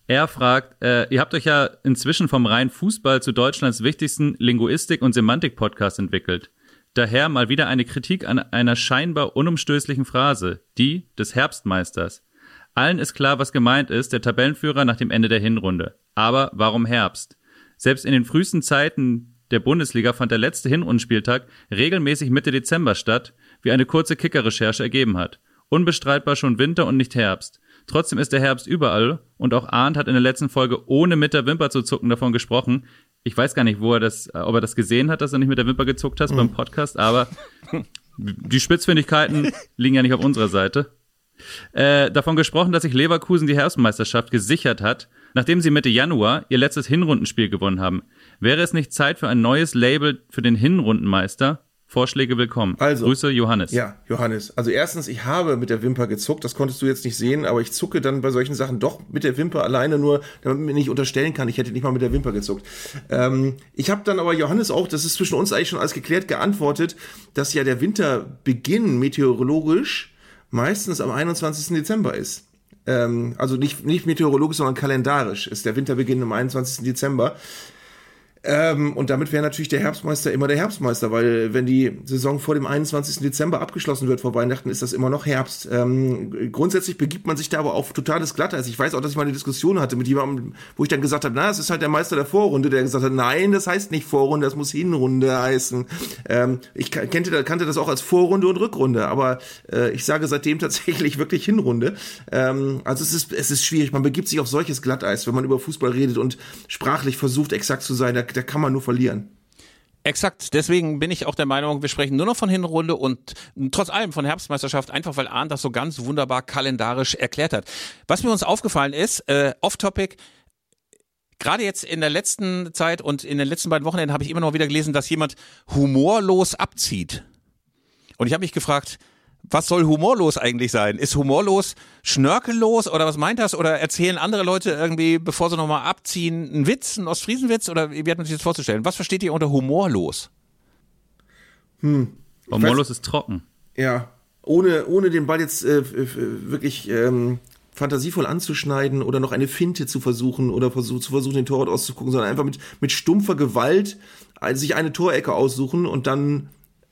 Er fragt, äh, ihr habt euch ja inzwischen vom reinen Fußball zu Deutschlands wichtigsten Linguistik- und Semantik-Podcast entwickelt. Daher mal wieder eine Kritik an einer scheinbar unumstößlichen Phrase, die des Herbstmeisters. Allen ist klar, was gemeint ist, der Tabellenführer nach dem Ende der Hinrunde. Aber warum Herbst? Selbst in den frühesten Zeiten der Bundesliga fand der letzte Hinrundenspieltag regelmäßig Mitte Dezember statt, wie eine kurze Kicker-Recherche ergeben hat. Unbestreitbar schon Winter und nicht Herbst. Trotzdem ist der Herbst überall und auch Arndt hat in der letzten Folge ohne mit der Wimper zu zucken davon gesprochen. Ich weiß gar nicht, wo er das, ob er das gesehen hat, dass er nicht mit der Wimper gezuckt hat beim Podcast, aber die Spitzfindigkeiten liegen ja nicht auf unserer Seite. Äh, davon gesprochen, dass sich Leverkusen die Herbstmeisterschaft gesichert hat, nachdem sie Mitte Januar ihr letztes Hinrundenspiel gewonnen haben. Wäre es nicht Zeit für ein neues Label für den Hinrundenmeister? Vorschläge willkommen. Also, Grüße, Johannes. Ja, Johannes. Also erstens, ich habe mit der Wimper gezuckt, das konntest du jetzt nicht sehen, aber ich zucke dann bei solchen Sachen doch mit der Wimper alleine nur, damit man mir nicht unterstellen kann, ich hätte nicht mal mit der Wimper gezuckt. Ähm, ich habe dann aber Johannes auch, das ist zwischen uns eigentlich schon alles geklärt, geantwortet, dass ja der Winterbeginn meteorologisch meistens am 21. Dezember ist. Ähm, also nicht, nicht meteorologisch, sondern kalendarisch ist der Winterbeginn am 21. Dezember. Ähm, und damit wäre natürlich der Herbstmeister immer der Herbstmeister, weil wenn die Saison vor dem 21. Dezember abgeschlossen wird vor Weihnachten, ist das immer noch Herbst. Ähm, grundsätzlich begibt man sich da aber auf totales Glatteis. Ich weiß auch, dass ich mal eine Diskussion hatte mit jemandem, wo ich dann gesagt habe, na, es ist halt der Meister der Vorrunde, der gesagt hat, nein, das heißt nicht Vorrunde, das muss Hinrunde heißen. Ähm, ich kannte, kannte das auch als Vorrunde und Rückrunde, aber äh, ich sage seitdem tatsächlich wirklich Hinrunde. Ähm, also es ist, es ist schwierig. Man begibt sich auf solches Glatteis, wenn man über Fußball redet und sprachlich versucht, exakt zu sein. Da, da kann man nur verlieren. Exakt, deswegen bin ich auch der Meinung, wir sprechen nur noch von Hinrunde und trotz allem von Herbstmeisterschaft, einfach weil Arndt das so ganz wunderbar kalendarisch erklärt hat. Was mir uns aufgefallen ist, äh, off-topic, gerade jetzt in der letzten Zeit und in den letzten beiden Wochenenden habe ich immer noch wieder gelesen, dass jemand humorlos abzieht. Und ich habe mich gefragt, was soll humorlos eigentlich sein? Ist humorlos schnörkellos oder was meint das? Oder erzählen andere Leute irgendwie, bevor sie nochmal abziehen, einen Witz, einen Ostfriesenwitz? Oder wie hat man sich das vorzustellen? Was versteht ihr unter humorlos? Humorlos ist trocken. Ja, ohne, ohne den Ball jetzt äh, wirklich ähm, fantasievoll anzuschneiden oder noch eine Finte zu versuchen oder versuch, zu versuchen, den Torwart auszugucken, sondern einfach mit, mit stumpfer Gewalt äh, sich eine Torecke aussuchen und dann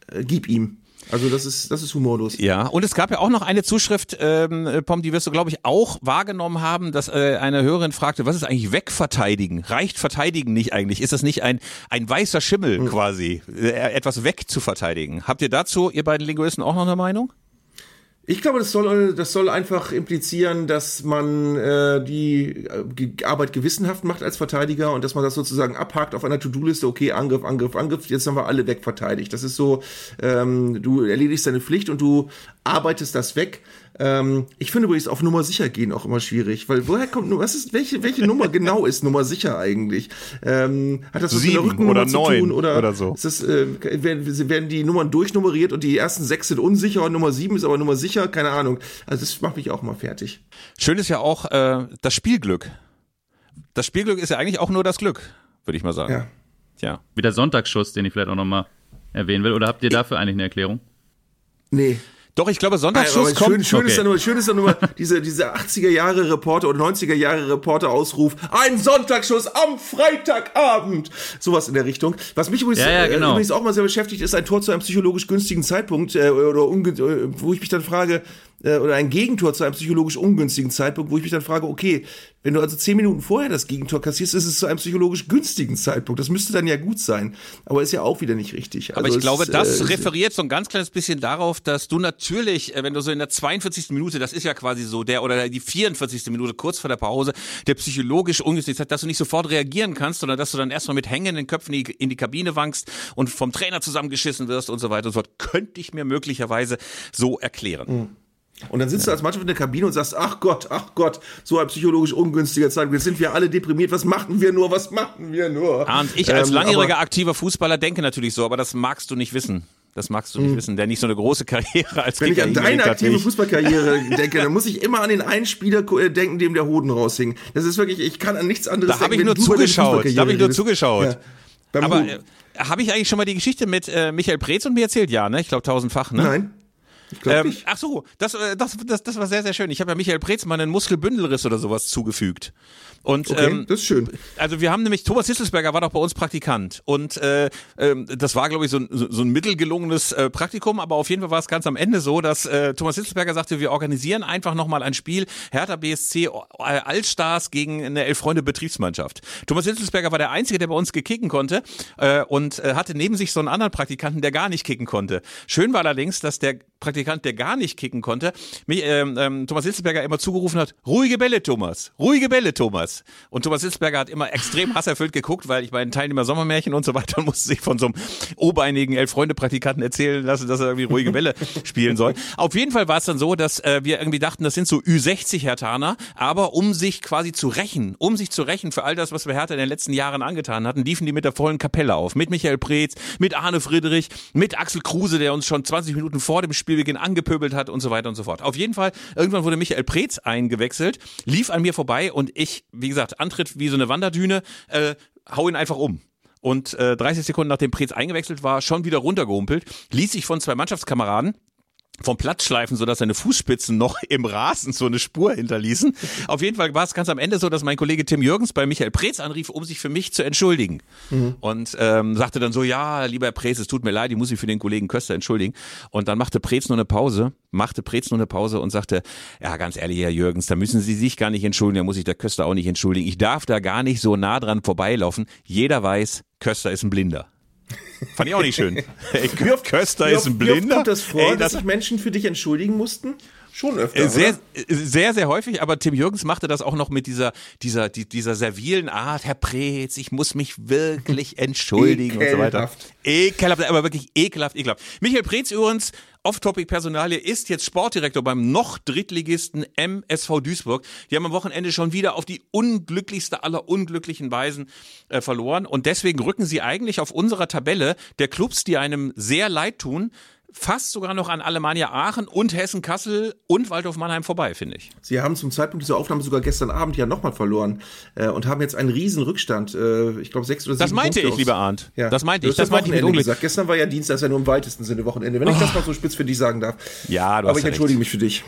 äh, gib ihm. Also das ist, das ist humorlos. Ja, und es gab ja auch noch eine Zuschrift, ähm, Pom, die wirst du, glaube ich, auch wahrgenommen haben, dass äh, eine Hörerin fragte, was ist eigentlich wegverteidigen? Reicht verteidigen nicht eigentlich? Ist das nicht ein, ein weißer Schimmel quasi, äh, etwas wegzuverteidigen? Habt ihr dazu, ihr beiden Linguisten, auch noch eine Meinung? Ich glaube, das soll, das soll einfach implizieren, dass man äh, die äh, Arbeit gewissenhaft macht als Verteidiger und dass man das sozusagen abhakt auf einer To-Do-Liste. Okay, Angriff, Angriff, Angriff. Jetzt haben wir alle wegverteidigt. Das ist so, ähm, du erledigst deine Pflicht und du arbeitest das weg. Ähm, ich finde übrigens auf Nummer sicher gehen auch immer schwierig, weil woher kommt was ist welche welche Nummer genau ist Nummer sicher eigentlich? Ähm, hat das was mit Sieben der Rückennummer oder zu tun oder, oder so. Ist das, äh, werden, werden die Nummern durchnummeriert und die ersten sechs sind unsicher und Nummer sieben ist aber Nummer sicher? Keine Ahnung. Also das macht mich auch mal fertig. Schön ist ja auch äh, das Spielglück. Das Spielglück ist ja eigentlich auch nur das Glück, würde ich mal sagen. Ja. Tja. Wie der Sonntagsschuss, den ich vielleicht auch nochmal erwähnen will. Oder habt ihr dafür eigentlich eine Erklärung? Nee. Doch, ich glaube, Sonntagsschuss kommt. schön, Okay. ist dann nur, schön ist dann nur diese, diese 80er Jahre Reporter oder 90er Jahre Reporter Ausruf. Ein Sonntagsschuss am Freitagabend. Sowas in der Richtung. Was mich übrigens, Ja, ja, äh, genau. übrigens auch mal sehr beschäftigt, ist ein Tor zu einem psychologisch günstigen Zeitpunkt, äh, oder äh, wo ich mich dann frage, äh, oder ein Gegentor zu einem psychologisch ungünstigen Zeitpunkt, wo ich mich dann frage, okay, wenn du also zehn Minuten vorher das Gegentor kassierst, ist es zu einem psychologisch günstigen Zeitpunkt. Das müsste dann ja gut sein. Aber ist ja auch wieder nicht richtig. Aber Also ich es, glaube, das äh, referiert so ein ganz kleines bisschen darauf, dass du natürlich, äh, wenn du so in der 42. Minute, das ist ja quasi so der, oder die 44. Minute kurz vor der Pause, der psychologisch ungünstig Zeit, dass du nicht sofort reagieren kannst, sondern dass du dann erstmal mit hängenden Köpfen in die, in die Kabine wankst und vom Trainer zusammengeschissen wirst und so weiter und so fort, könnte ich mir möglicherweise so erklären. Und dann sitzt du als Mannschaft in der Kabine und sagst, ach Gott, ach Gott, so ein psychologisch ungünstiger Zeitpunkt. Jetzt sind wir alle deprimiert. Was machen wir nur? Was machen wir nur? Und ich als Ähm, langjähriger aktiver Fußballer denke natürlich so, aber das magst du nicht wissen. Das magst du nicht wissen, der nicht so eine große Karriere als Hm. Wenn ich Kicker an deine aktive ich. Fußballkarriere denke, dann muss ich immer an den einen Spieler äh, denken, dem der Hoden raushing. Das ist wirklich, ich kann an nichts anderes Da habe ich denken, nur du über deine zugeschaut. Da habe ich nur zugeschaut. Ja. Aber äh, habe ich eigentlich schon mal die Geschichte mit äh, Michael Preetz und mir erzählt? Ja, ne? Ich glaube tausendfach, ne? Nein. Ich glaube Ähm, ach so, das, äh, das, das, das war sehr, sehr schön. Ich habe ja Michael mal einen Muskelbündelriss oder sowas zugefügt. Und Okay, ähm, das ist schön. also wir haben nämlich, Thomas Hitzelsberger war doch bei uns Praktikant und äh, ähm, das war, glaube ich, so ein, so so ein mittelgelungenes äh, Praktikum, aber auf jeden Fall war es ganz am Ende so, dass äh, Thomas Hitzelsberger sagte, wir organisieren einfach nochmal ein Spiel Hertha BSC äh, Allstars gegen eine Elf-Freunde-Betriebsmannschaft. Thomas Hitzelsberger war der Einzige, der bei uns gekicken konnte äh, und äh, hatte neben sich so einen anderen Praktikanten, der gar nicht kicken konnte. Schön war allerdings, dass der Praktikant, der gar nicht kicken konnte, mich, ähm, ähm, Thomas Hitzelsberger immer zugerufen hat, ruhige Bälle, Thomas, ruhige Bälle, Thomas. Und Thomas Hitzelsberger hat immer extrem hasserfüllt geguckt, weil ich bei den Teilnehmer Sommermärchen und so weiter musste sich von so einem obeinigen Elf-Freunde-Praktikanten erzählen lassen, dass er irgendwie ruhige Bälle spielen soll. Auf jeden Fall war es dann so, dass äh, wir irgendwie dachten, das sind so Ü60 Hertaner, aber um sich quasi zu rächen, um sich zu rächen für all das, was wir Hertha in den letzten Jahren angetan hatten, liefen die mit der vollen Kapelle auf. Mit Michael Preetz, mit Arne Friedrich, mit Axel Kruse, der uns schon 20 Minuten vor dem Spielbeginn angepöbelt hat und so weiter und so fort. Auf jeden Fall, irgendwann wurde Michael Preetz eingewechselt, lief an mir vorbei und ich, wie gesagt, antritt wie so eine Wanderdüne, äh, hau ihn einfach um. Und äh, 30 Sekunden nachdem Preetz eingewechselt war, schon wieder runtergehumpelt, ließ sich von zwei Mannschaftskameraden vom Platz schleifen, sodass seine Fußspitzen noch im Rasen so eine Spur hinterließen. Auf jeden Fall war es ganz am Ende so, dass mein Kollege Tim Jürgens bei Michael Preetz anrief, um sich für mich zu entschuldigen. Und ähm, sagte dann so, ja, lieber Herr Preetz, es tut mir leid, ich muss mich für den Kollegen Köster entschuldigen. Und dann machte Preetz nur eine Pause, machte Preetz nur eine Pause und sagte, ja, ganz ehrlich, Herr Jürgens, da müssen Sie sich gar nicht entschuldigen, da muss sich der Köster auch nicht entschuldigen. Ich darf da gar nicht so nah dran vorbeilaufen. Jeder weiß, Köster ist ein Blinder. Fand ich auch nicht schön. Ey, Köster ist ein Blinder. kommt das vor, Ey, dass das sich Menschen für dich entschuldigen mussten? Schon öfter, äh, sehr, oder? äh, sehr, sehr häufig, aber Tim Jürgens machte das auch noch mit dieser, dieser, die, dieser servilen Art, Herr Preetz, ich muss mich wirklich entschuldigen und so weiter. Ekelhaft. Ekelhaft, aber wirklich ekelhaft, ekelhaft. Michael Preetz übrigens, Off-Topic-Personalie, ist jetzt Sportdirektor beim noch Drittligisten MSV Duisburg. Die haben am Wochenende schon wieder auf die unglücklichste aller unglücklichen Weisen äh, verloren und deswegen rücken sie eigentlich auf unserer Tabelle der Clubs, die einem sehr leid tun, fast sogar noch an Alemannia Aachen und Hessen Kassel und Waldhof Mannheim vorbei, finde ich. Sie haben zum Zeitpunkt dieser Aufnahme sogar gestern Abend ja nochmal verloren äh, und haben jetzt einen riesen Rückstand. Äh, ich glaube sechs oder sieben Das meinte Punkte ich, aus- lieber Arndt. Ja. Das meinte ich. Das meinte ich gesagt. Gestern war ja Dienstag, ist ja nur im weitesten Sinne Wochenende. Wenn ich das mal so spitz für dich sagen darf. Ja, du Aber hast ich ja entschuldige recht. mich für dich.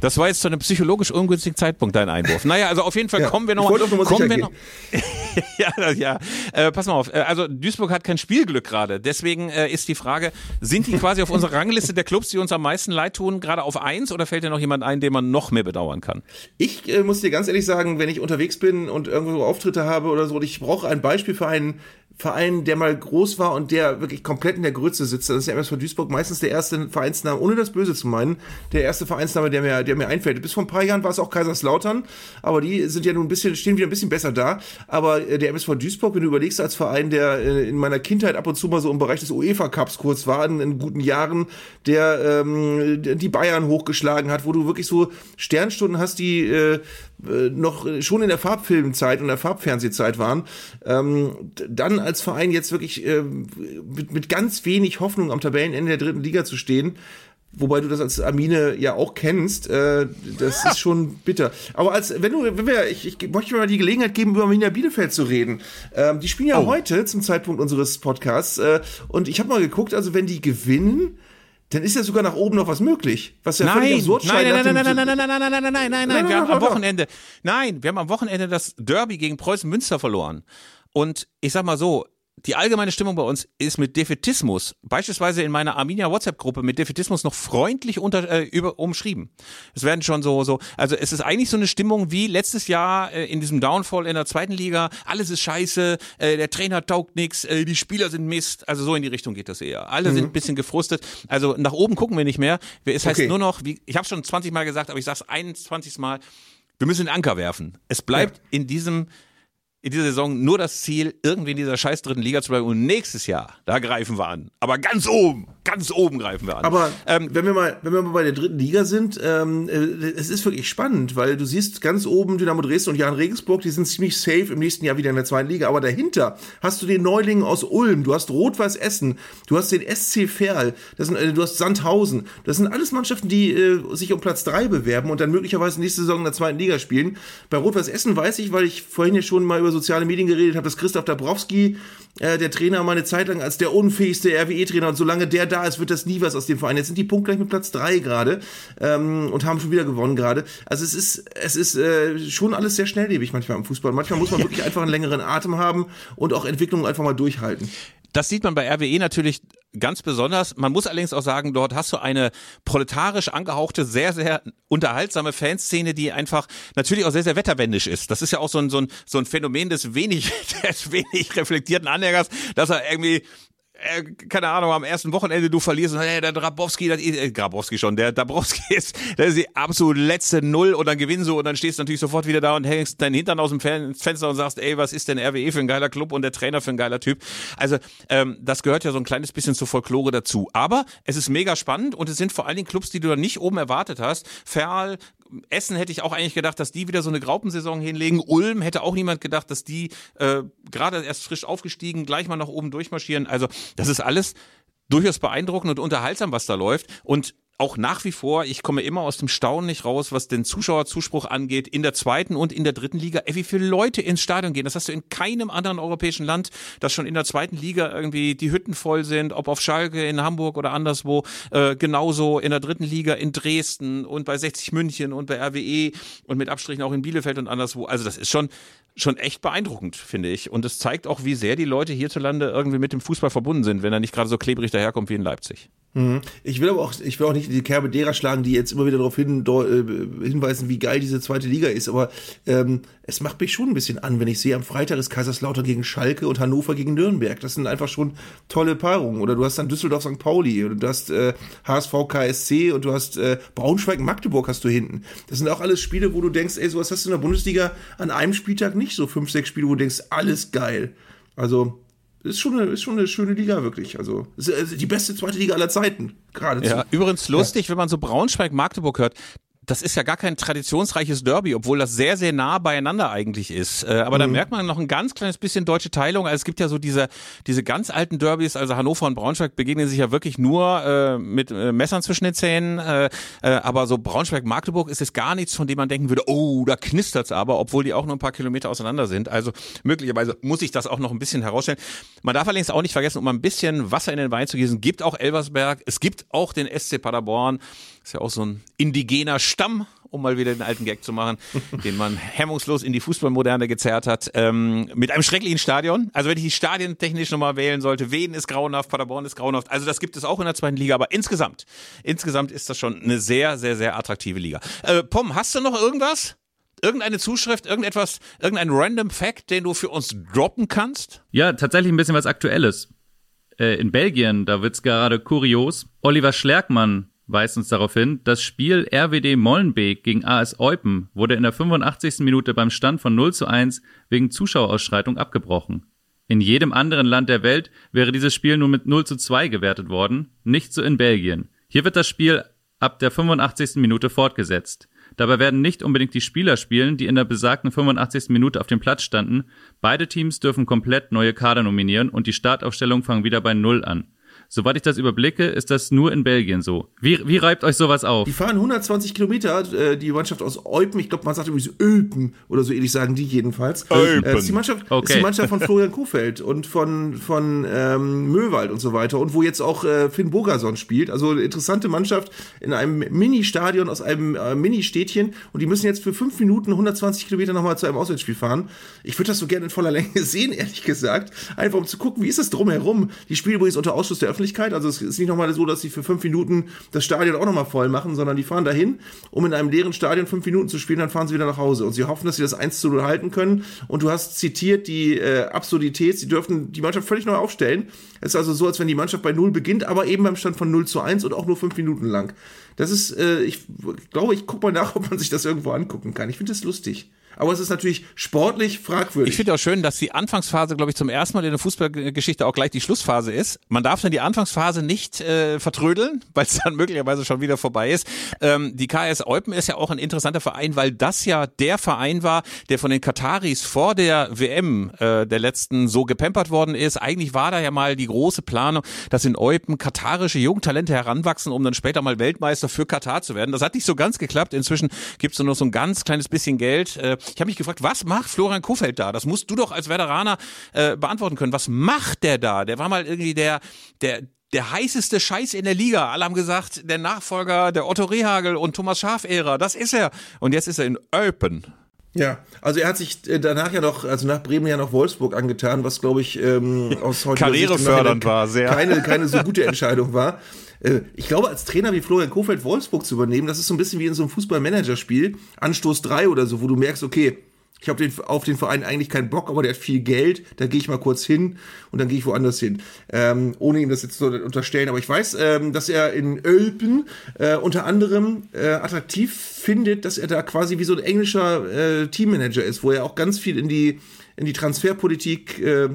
Das war jetzt zu einem psychologisch ungünstigen Zeitpunkt dein Einwurf. Naja, also auf jeden Fall Ja, kommen wir ich noch wollte auf Nummer kommen wir noch. ja, ja. Äh, pass mal auf. Äh, Also Duisburg hat kein Spielglück gerade. Deswegen äh, ist die Frage: Sind die quasi auf unserer Rangliste der Clubs, die uns am meisten leid tun, gerade auf eins oder fällt dir noch jemand ein, den man noch mehr bedauern kann? Ich äh, muss dir ganz ehrlich sagen, wenn ich unterwegs bin und irgendwo Auftritte habe oder so, und ich brauche ein Beispiel für einen Verein, der mal groß war und der wirklich komplett in der Grütze sitzt. Das ist der MSV Duisburg meistens der erste Vereinsname, ohne das Böse zu meinen, der erste Vereinsname, der mir, der mir einfällt. Bis vor ein paar Jahren war es auch Kaiserslautern, aber die sind ja nun ein bisschen, stehen wieder ein bisschen besser da. Aber äh, der MSV Duisburg, wenn du überlegst, als Verein, der äh, in meiner Kindheit ab und zu mal so im Bereich des UEFA Cups kurz war, in, in guten Jahren, der ähm, die Bayern hochgeschlagen hat, wo du wirklich so Sternstunden hast, die äh, noch schon in der Farbfilmzeit und der Farbfernsehzeit waren, ähm, dann als Verein jetzt wirklich äh, mit, mit ganz wenig Hoffnung am Tabellenende der dritten Liga zu stehen, Wobei du das als Armine ja auch kennst, äh, das ist schon bitter. Aber als wenn du, wenn wir, ich, ich möchte mir mal die Gelegenheit geben, über Arminia Bielefeld zu reden. Ähm, die spielen ja heute zum Zeitpunkt unseres Podcasts äh, und ich habe mal geguckt, also wenn die gewinnen, dann ist ja sogar nach oben noch was möglich. Was ja Nein, absurd nein, nein, nein, dem- nein, nein, nein, nein, nein, nein, nein, nein, nein, Nein, wir haben nein, am nein, Wochenende, nein, wir haben am Wochenende das Derby gegen Preußen Münster verloren. Und ich sag mal so, die allgemeine Stimmung bei uns ist mit Defetismus, beispielsweise in meiner Arminia WhatsApp-Gruppe mit Defetismus noch freundlich unter, äh, über, umschrieben. Es werden schon so, so, also es ist eigentlich so eine Stimmung wie letztes Jahr äh, in diesem Downfall in der zweiten Liga. Alles ist scheiße, äh, der Trainer taugt nix, äh, die Spieler sind Mist. Also so in die Richtung geht das eher. Alle mhm. sind ein bisschen gefrustet. Also nach oben gucken wir nicht mehr. Es heißt okay. nur noch, wie, ich habe schon 20 Mal gesagt, aber ich sage es 21 Mal, wir müssen den Anker werfen. Es bleibt ja. in diesem in dieser Saison nur das Ziel, irgendwie in dieser scheiß dritten Liga zu bleiben. Und nächstes Jahr, da greifen wir an. Aber ganz oben, ganz oben greifen wir an. Aber ähm, wenn wir mal, wenn wir mal bei der dritten Liga sind, ähm, äh, es ist wirklich spannend, weil du siehst ganz oben Dynamo Dresden und Jan Regensburg, die sind ziemlich safe im nächsten Jahr wieder in der zweiten Liga. Aber dahinter hast du den Neuling aus Ulm, du hast Rot-Weiß Essen, du hast den SC Verl, das sind, äh, du hast Sandhausen. Das sind alles Mannschaften, die äh, sich um Platz drei bewerben und dann möglicherweise nächste Saison in der zweiten Liga spielen. Bei Rot-Weiß Essen weiß ich, weil ich vorhin ja schon mal über über soziale Medien geredet habe, dass Christoph Dabrowski, äh, der Trainer, mal eine Zeit lang als der unfähigste RWE-Trainer und solange der da ist, wird das nie was aus dem Verein. Jetzt sind die Punkte gleich mit Platz drei gerade ähm, und haben schon wieder gewonnen gerade. Also es ist, es ist äh, schon alles sehr schnelllebig manchmal im Fußball. Manchmal muss man wirklich einfach einen längeren Atem haben und auch Entwicklungen einfach mal durchhalten. Das sieht man bei RWE natürlich ganz besonders. Man muss allerdings auch sagen, dort hast du eine proletarisch angehauchte, sehr, sehr unterhaltsame Fanszene, die einfach natürlich auch sehr, sehr wetterwendisch ist. Das ist ja auch so ein, so ein, so ein Phänomen des wenig, des wenig reflektierten Anhängers, dass er irgendwie äh, keine Ahnung, am ersten Wochenende du verlierst und hey, der Drabowski, das, äh, Grabowski schon, der Dabrowski ist, das ist die absolut letzte Null und dann gewinnst du und dann stehst du natürlich sofort wieder da und hängst deinen Hintern aus dem Fenster und sagst, ey, was ist denn RWE für ein geiler Club und der Trainer für ein geiler Typ. Also ähm, das gehört ja so ein kleines bisschen zur Folklore dazu. Aber es ist mega spannend und es sind vor allen Dingen Clubs, die du da nicht oben erwartet hast. Ferl, Essen hätte ich auch eigentlich gedacht, dass die wieder so eine Graupensaison hinlegen. Ulm hätte auch niemand gedacht, dass die äh, gerade erst frisch aufgestiegen gleich mal nach oben durchmarschieren. Also das ist alles durchaus beeindruckend und unterhaltsam, was da läuft. Und auch nach wie vor, ich komme immer aus dem Staunen nicht raus, was den Zuschauerzuspruch angeht, in der zweiten und in der dritten Liga, ey, wie viele Leute ins Stadion gehen. Das hast du in keinem anderen europäischen Land, dass schon in der zweiten Liga irgendwie die Hütten voll sind, ob auf Schalke, in Hamburg oder anderswo, äh, genauso in der dritten Liga in Dresden und bei 60 München und bei RWE und mit Abstrichen auch in Bielefeld und anderswo. Also das ist schon, schon echt beeindruckend, finde ich. Und es zeigt auch, wie sehr die Leute hierzulande irgendwie mit dem Fußball verbunden sind, wenn er nicht gerade so klebrig daherkommt wie in Leipzig. Mhm. Ich will aber auch, ich will auch nicht die Kerbe derer schlagen, die jetzt immer wieder darauf hin, äh, hinweisen, wie geil diese zweite Liga ist. Aber ähm, es macht mich schon ein bisschen an, wenn ich sehe, am Freitag ist Kaiserslautern gegen Schalke und Hannover gegen Nürnberg. Das sind einfach schon tolle Paarungen. Oder du hast dann Düsseldorf St. Pauli oder du hast äh, HSV KSC und du hast äh, Braunschweig Magdeburg hast du hinten. Das sind auch alles Spiele, wo du denkst, ey, sowas hast du in der Bundesliga an einem Spieltag nicht. So fünf, sechs Spiele, wo du denkst, alles geil. Also ist schon eine, ist schon eine schöne Liga, wirklich. Also, die beste zweite Liga aller Zeiten, gerade. Ja, übrigens lustig, ja. wenn man so Braunschweig-Magdeburg hört, das ist ja gar kein traditionsreiches Derby, obwohl das sehr, sehr nah beieinander eigentlich ist. Äh, aber mhm. da merkt man noch ein ganz kleines bisschen deutsche Teilung. Also es gibt ja so diese, diese ganz alten Derbys, also Hannover und Braunschweig begegnen sich ja wirklich nur äh, mit äh, Messern zwischen den Zähnen. Äh, äh, aber so Braunschweig-Magdeburg ist es gar nichts, von dem man denken würde, oh, da knistert's aber, obwohl die auch nur ein paar Kilometer auseinander sind. Also möglicherweise muss ich das auch noch ein bisschen herausstellen. Man darf allerdings auch nicht vergessen, um ein bisschen Wasser in den Wein zu gießen, gibt auch Elversberg, es gibt auch den SC Paderborn. Ist ja auch so ein indigener Stamm, um mal wieder den alten Gag zu machen, den man hemmungslos in die Fußballmoderne gezerrt hat, ähm, mit einem schrecklichen Stadion. Also wenn ich die Stadien technisch nochmal wählen sollte, Wien ist grauenhaft, Paderborn ist grauenhaft. Also das gibt es auch in der zweiten Liga, aber insgesamt, insgesamt ist das schon eine sehr, sehr, sehr attraktive Liga. Äh, Pom, hast du noch irgendwas? Irgendeine Zuschrift, irgendetwas, irgendein random Fact, den du für uns droppen kannst? Ja, tatsächlich ein bisschen was Aktuelles. Äh, in Belgien, da wird's gerade kurios. Oliver Schlerkmann weist uns darauf hin, das Spiel RWD Mollenbeek gegen AS Eupen wurde in der 85. Minute beim Stand von 0 zu 1 wegen Zuschauerausschreitung abgebrochen. In jedem anderen Land der Welt wäre dieses Spiel nur mit 0 zu 2 gewertet worden, nicht so in Belgien. Hier wird das Spiel ab der 85. Minute fortgesetzt. Dabei werden nicht unbedingt die Spieler spielen, die in der besagten 85. Minute auf dem Platz standen. Beide Teams dürfen komplett neue Kader nominieren und die Startaufstellung fangen wieder bei Null an. Soweit ich das überblicke, ist das nur in Belgien so. Wie, wie reibt euch sowas auf? Die fahren 120 Kilometer, äh, die Mannschaft aus Eupen, ich glaube, man sagt irgendwie so Öpen oder so ähnlich sagen die jedenfalls. Eupen. Äh, ist, die Mannschaft, Okay. ist die Mannschaft von Florian Kuhfeld und von, von ähm, Möwald und so weiter und wo jetzt auch äh, Finn Bogerson spielt. Also eine interessante Mannschaft in einem Mini-Stadion aus einem äh, Mini-Städtchen und die müssen jetzt für fünf Minuten 120 Kilometer nochmal zu einem Auswärtsspiel fahren. Ich würde das so gerne in voller Länge sehen, ehrlich gesagt. Einfach um zu gucken, wie ist es drumherum. Die spielen übrigens unter Ausschluss der Öffentlichkeit. Also es ist nicht nochmal so, dass sie für fünf Minuten das Stadion auch nochmal voll machen, sondern die fahren dahin, um in einem leeren Stadion fünf Minuten zu spielen, dann fahren sie wieder nach Hause. Und sie hoffen, dass sie das 1 zu 0 halten können. Und du hast zitiert die äh, Absurdität. Sie dürften die Mannschaft völlig neu aufstellen. Es ist also so, als wenn die Mannschaft bei 0 beginnt, aber eben beim Stand von 0 zu 1 und auch nur fünf Minuten lang. Das ist, äh, ich glaube, ich gucke mal nach, ob man sich das irgendwo angucken kann. Ich finde das lustig. Aber es ist natürlich sportlich fragwürdig. Ich finde auch schön, dass die Anfangsphase, glaube ich, zum ersten Mal in der Fußballgeschichte auch gleich die Schlussphase ist. Man darf dann die Anfangsphase nicht äh, vertrödeln, weil es dann möglicherweise schon wieder vorbei ist. Ähm, die KS Eupen ist ja auch ein interessanter Verein, weil das ja der Verein war, der von den Kataris vor der WM äh, der letzten so gepempert worden ist. Eigentlich war da ja mal die große Planung, dass in Eupen katarische Jungtalente heranwachsen, um dann später mal Weltmeister für Katar zu werden. Das hat nicht so ganz geklappt. Inzwischen gibt es nur noch so ein ganz kleines bisschen Geld. Äh, ich habe mich gefragt, was macht Florian Kofeld da? Das musst du doch als Veteraner äh, beantworten können. Was macht der da? Der war mal irgendwie der, der, der heißeste Scheiß in der Liga. Alle haben gesagt, der Nachfolger der Otto Rehagel und Thomas Schaf-Ära. Das ist er. Und jetzt ist er in Open. Ja, also er hat sich äh, danach ja noch, also nach Bremen ja noch Wolfsburg angetan, was glaube ich ähm, aus heutiger Karrierefördernd war, sehr. Keine, keine so gute Entscheidung war. Äh, Ich glaube, als Trainer wie Florian Kofeld Wolfsburg zu übernehmen, das ist so ein bisschen wie in so einem Fußball-Manager-Spiel, Anstoß 3 oder so, wo du merkst, okay, ich habe den, auf den Verein eigentlich keinen Bock, aber der hat viel Geld, da gehe ich mal kurz hin und dann gehe ich woanders hin. Ähm, ohne ihm das jetzt zu unterstellen. Aber ich weiß, ähm, dass er in Ölpen äh, unter anderem äh, attraktiv findet, dass er da quasi wie so ein englischer äh, Teammanager ist, wo er auch ganz viel in die in die Transferpolitik äh, äh,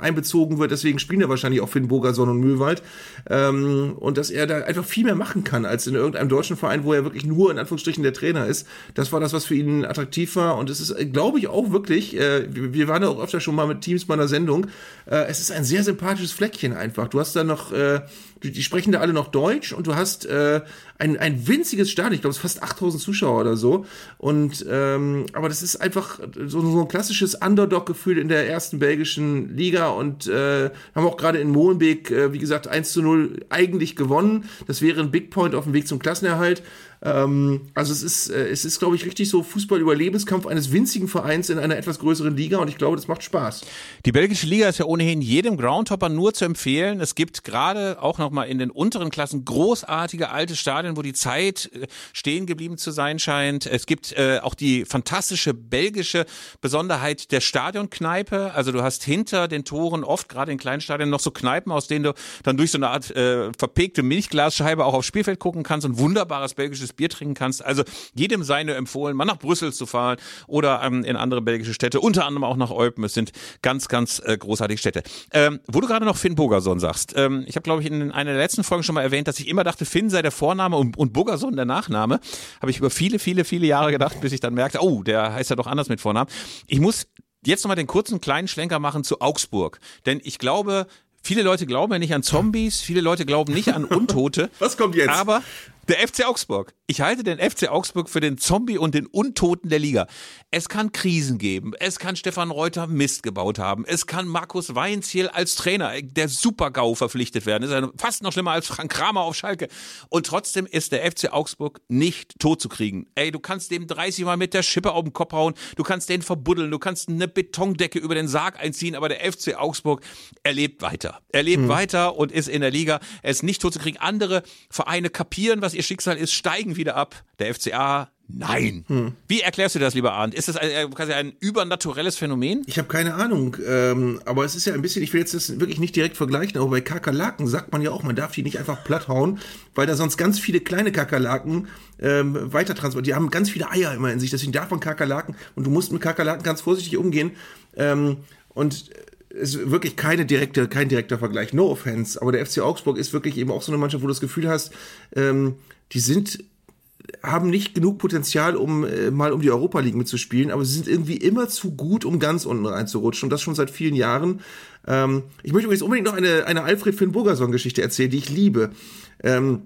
einbezogen wird. Deswegen spielen ja wahrscheinlich auch Finn Bogerson und Mühlwald. Ähm, und dass er da einfach viel mehr machen kann als in irgendeinem deutschen Verein, wo er wirklich nur in Anführungsstrichen der Trainer ist. Das war das, was für ihn attraktiv war. Und es ist, äh, glaube ich, auch wirklich, äh, wir wir waren ja auch öfter schon mal mit Teams bei einer Sendung, äh, es ist ein sehr sympathisches Fleckchen einfach. Du hast da noch, äh, die, die sprechen da alle noch Deutsch und du hast äh, ein, ein winziges Stadion, ich glaube, es ist fast 8000 Zuschauer oder so. Und ähm, aber das ist einfach so, so ein klassisches Underdog-Gefühl in der ersten belgischen Liga und äh, haben auch gerade in Molenbeek, äh, wie gesagt, 1 zu 0 eigentlich gewonnen. Das wäre ein Big Point auf dem Weg zum Klassenerhalt. Ähm, also es ist, äh, es ist, glaube ich, richtig so Fußball-Überlebenskampf eines winzigen Vereins in einer etwas größeren Liga und ich glaube, das macht Spaß. Die belgische Liga ist ja ohnehin jedem Groundhopper nur zu empfehlen. Es gibt gerade auch nochmal in den unteren Klassen großartige alte Stadien, wo die Zeit äh, stehen geblieben zu sein scheint. Es gibt äh, auch die fantastische belgische Besonderheit der Stadionkneipe. Also du hast hinter den Toren oft gerade in kleinen Stadien noch so Kneipen, aus denen du dann durch so eine Art äh, verpegte Milchglasscheibe auch aufs Spielfeld gucken kannst und wunderbares belgisches Bier trinken kannst. Also jedem sei nur empfohlen, mal nach Brüssel zu fahren oder ähm, in andere belgische Städte, unter anderem auch nach Eupen. Es sind ganz, ganz äh, großartige Städte. Ähm, wo du gerade noch Finn Bogerson sagst. Ähm, ich habe, glaube ich, in einer der letzten Folgen schon mal erwähnt, dass ich immer dachte, Finn sei der Vorname und, und Bogerson der Nachname. Habe ich über viele, viele, viele Jahre gedacht, bis ich dann merkte, oh, der heißt ja doch anders mit Vornamen. Ich muss jetzt nochmal den kurzen kleinen Schlenker machen zu Augsburg. Denn ich glaube, viele Leute glauben ja nicht an Zombies, viele Leute glauben nicht an Untote. Was kommt jetzt? Aber der FC Augsburg. Ich halte den FC Augsburg für den Zombie und den Untoten der Liga. Es kann Krisen geben. Es kann Stefan Reuter Mist gebaut haben. Es kann Markus Weinziel als Trainer der Super-GAU verpflichtet werden. Das ist fast noch schlimmer als Frank Kramer auf Schalke. Und trotzdem ist der FC Augsburg nicht tot zu kriegen. Ey, du kannst dem 30 Mal mit der Schippe auf den Kopf hauen. Du kannst den verbuddeln. Du kannst eine Betondecke über den Sarg einziehen. Aber der FC Augsburg, er lebt weiter. Er lebt weiter und ist in der Liga. Er ist nicht tot zu kriegen. Andere Vereine kapieren, was ihr Schicksal ist, steigen wieder ab. Der FCA, nein. Wie erklärst du das, lieber Arndt? Ist das ein, quasi ein übernaturelles Phänomen? Ich habe keine Ahnung, ähm, aber es ist ja ein bisschen, ich will jetzt das wirklich nicht direkt vergleichen, aber bei Kakerlaken sagt man ja auch, man darf die nicht einfach platt hauen, weil da sonst ganz viele kleine Kakerlaken ähm, weiter transportieren. Die haben ganz viele Eier immer in sich, deswegen darf man Kakerlaken und du musst mit Kakerlaken ganz vorsichtig umgehen. Ähm, und es ist wirklich keine direkte, kein direkter Vergleich, no offense, aber der FC Augsburg ist wirklich eben auch so eine Mannschaft, wo du das Gefühl hast, ähm, die sind haben nicht genug Potenzial, um äh, mal um die Europa League mitzuspielen, aber sie sind irgendwie immer zu gut, um ganz unten reinzurutschen und das schon seit vielen Jahren. Ähm, ich möchte übrigens unbedingt noch eine, eine Alfred Finn Burgerson-Geschichte erzählen, die ich liebe. Ähm,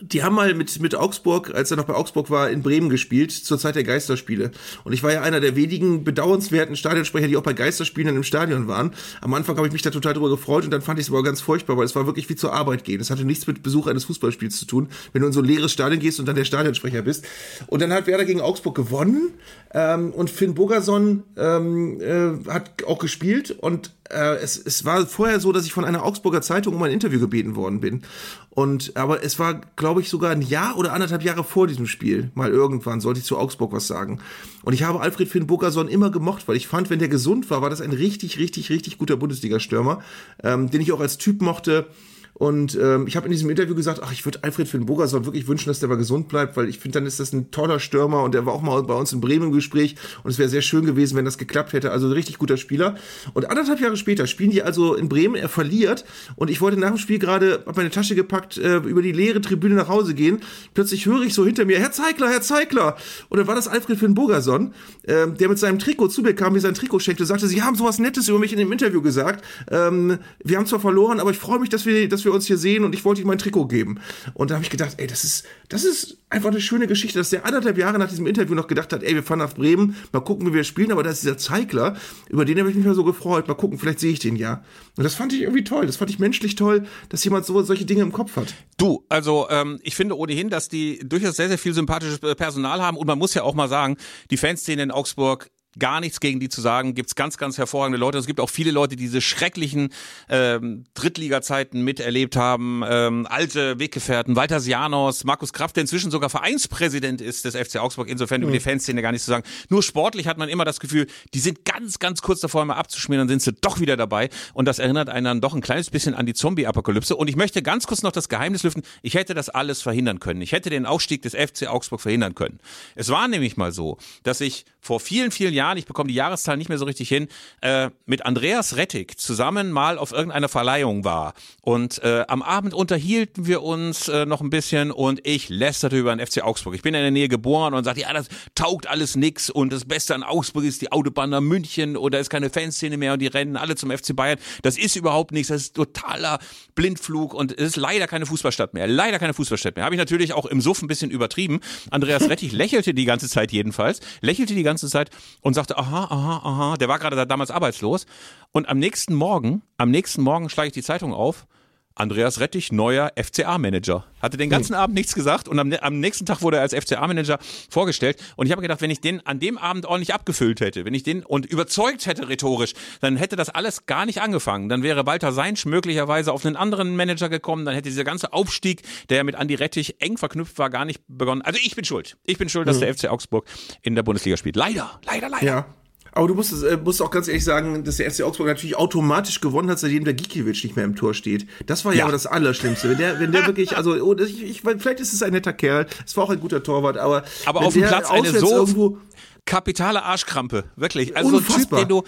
die haben mal mit, mit Augsburg, als er noch bei Augsburg war, in Bremen gespielt, zur Zeit der Geisterspiele. Und ich war ja einer der wenigen bedauernswerten Stadionsprecher, die auch bei Geisterspielen dann im Stadion waren. Am Anfang habe ich mich da total drüber gefreut und dann fand ich es aber ganz furchtbar, weil es war wirklich wie zur Arbeit gehen. Es hatte nichts mit Besuch eines Fußballspiels zu tun, wenn du in so ein leeres Stadion gehst und dann der Stadionsprecher bist. Und dann hat Werder gegen Augsburg gewonnen ähm, und Finn Bogerson ähm, äh, hat auch gespielt und äh, es, es war vorher so, dass ich von einer Augsburger Zeitung um ein Interview gebeten worden bin. Und aber es war, glaube ich, sogar ein Jahr oder anderthalb Jahre vor diesem Spiel. Mal irgendwann sollte ich zu Augsburg was sagen. Und ich habe Alfred Finn Burgerson immer gemocht, weil ich fand, wenn der gesund war, war das ein richtig, richtig, richtig guter Bundesliga-Stürmer, ähm, den ich auch als Typ mochte. Und ähm, ich habe in diesem Interview gesagt, ach, ich würde Alfred Finn Bogerson wirklich wünschen, dass der mal gesund bleibt, weil ich finde, dann ist das ein toller Stürmer und der war auch mal bei uns in Bremen im Gespräch und es wäre sehr schön gewesen, wenn das geklappt hätte. Also ein richtig guter Spieler. Und anderthalb Jahre später spielen die also in Bremen, er verliert und ich wollte nach dem Spiel gerade, hab meine Tasche gepackt, äh, über die leere Tribüne nach Hause gehen. Plötzlich höre ich so hinter mir, Herr Zeigler, Herr Zeigler. Und dann war das Alfred Finn Bogerson, äh, der mit seinem Trikot zu mir kam, mir sein Trikot schenkte, sagte, Sie haben sowas Nettes über mich in dem Interview gesagt. Ähm, wir haben zwar verloren, aber ich freue mich, dass wir, dass wir uns hier sehen und ich wollte ihm mein Trikot geben. Und da habe ich gedacht, ey, das ist, das ist einfach eine schöne Geschichte, dass der anderthalb Jahre nach diesem Interview noch gedacht hat, ey, wir fahren nach Bremen, mal gucken, wie wir spielen, aber da ist dieser Zeigler, über den habe ich mich mal so gefreut, mal gucken, vielleicht sehe ich den ja. Und das fand ich irgendwie toll, das fand ich menschlich toll, dass jemand so solche Dinge im Kopf hat. Du, also ähm, ich finde ohnehin, dass die durchaus sehr, sehr viel sympathisches Personal haben und man muss ja auch mal sagen, die Fanszene in Augsburg gar nichts gegen die zu sagen. Gibt's ganz, ganz hervorragende Leute. Es gibt auch viele Leute, die diese schrecklichen ähm, Drittliga-Zeiten miterlebt haben. Ähm, alte Weggefährten, Walter Sianos, Markus Kraft, der inzwischen sogar Vereinspräsident ist des FC Augsburg. Insofern mhm. über die Fanszene gar nichts zu sagen. Nur sportlich hat man immer das Gefühl, die sind ganz, ganz kurz davor, mal abzuschmieren, dann sind sie doch wieder dabei. Und das erinnert einen dann doch ein kleines bisschen an die Zombie-Apokalypse. Und ich möchte ganz kurz noch das Geheimnis lüften. Ich hätte das alles verhindern können. Ich hätte den Aufstieg des FC Augsburg verhindern können. Es war nämlich mal so, dass ich vor vielen, vielen Jahren, ich bekomme die Jahreszahl nicht mehr so richtig hin, äh, mit Andreas Rettig zusammen mal auf irgendeiner Verleihung war. Und äh, am Abend unterhielten wir uns äh, noch ein bisschen und ich lästerte über den FC Augsburg. Ich bin in der Nähe geboren und sagte, ja, das taugt alles nix und das Beste an Augsburg ist die Autobahn nach München oder ist keine Fanszene mehr und die rennen alle zum FC Bayern. Das ist überhaupt nichts, das ist totaler Blindflug und es ist leider keine Fußballstadt mehr. Leider keine Fußballstadt mehr. Habe ich natürlich auch im Suff ein bisschen übertrieben. Andreas Rettig lächelte die ganze Zeit jedenfalls, lächelte die ganze Zeit und sagte, aha, aha, aha, der war gerade damals arbeitslos. Und am nächsten Morgen, am nächsten Morgen schlage ich die Zeitung auf. Andreas Rettich, neuer FCA-Manager. Hatte den ganzen hm. Abend nichts gesagt und am, am, nächsten Tag wurde er als FCA-Manager vorgestellt. Und ich habe gedacht, wenn ich den an dem Abend ordentlich abgefüllt hätte, wenn ich den und überzeugt hätte rhetorisch, dann hätte das alles gar nicht angefangen. Dann wäre Walter Seinsch möglicherweise auf einen anderen Manager gekommen, dann hätte dieser ganze Aufstieg, der mit Andi Rettich eng verknüpft war, gar nicht begonnen. Also ich bin schuld. Ich bin schuld, dass mhm. der FC Augsburg in der Bundesliga spielt. Leider, leider, leider. Ja. Aber du musst, äh, musst auch ganz ehrlich sagen, dass der FC Augsburg natürlich automatisch gewonnen hat, seitdem der Gikiewicz nicht mehr im Tor steht. Das war ja, ja aber das Allerschlimmste. Wenn der, wenn der wirklich, also oh, ich, ich, vielleicht ist es ein netter Kerl, es war auch ein guter Torwart, aber aber auf dem Platz eine so kapitale Arschkrampe, wirklich. Also Unfassbar. ein Typ, den du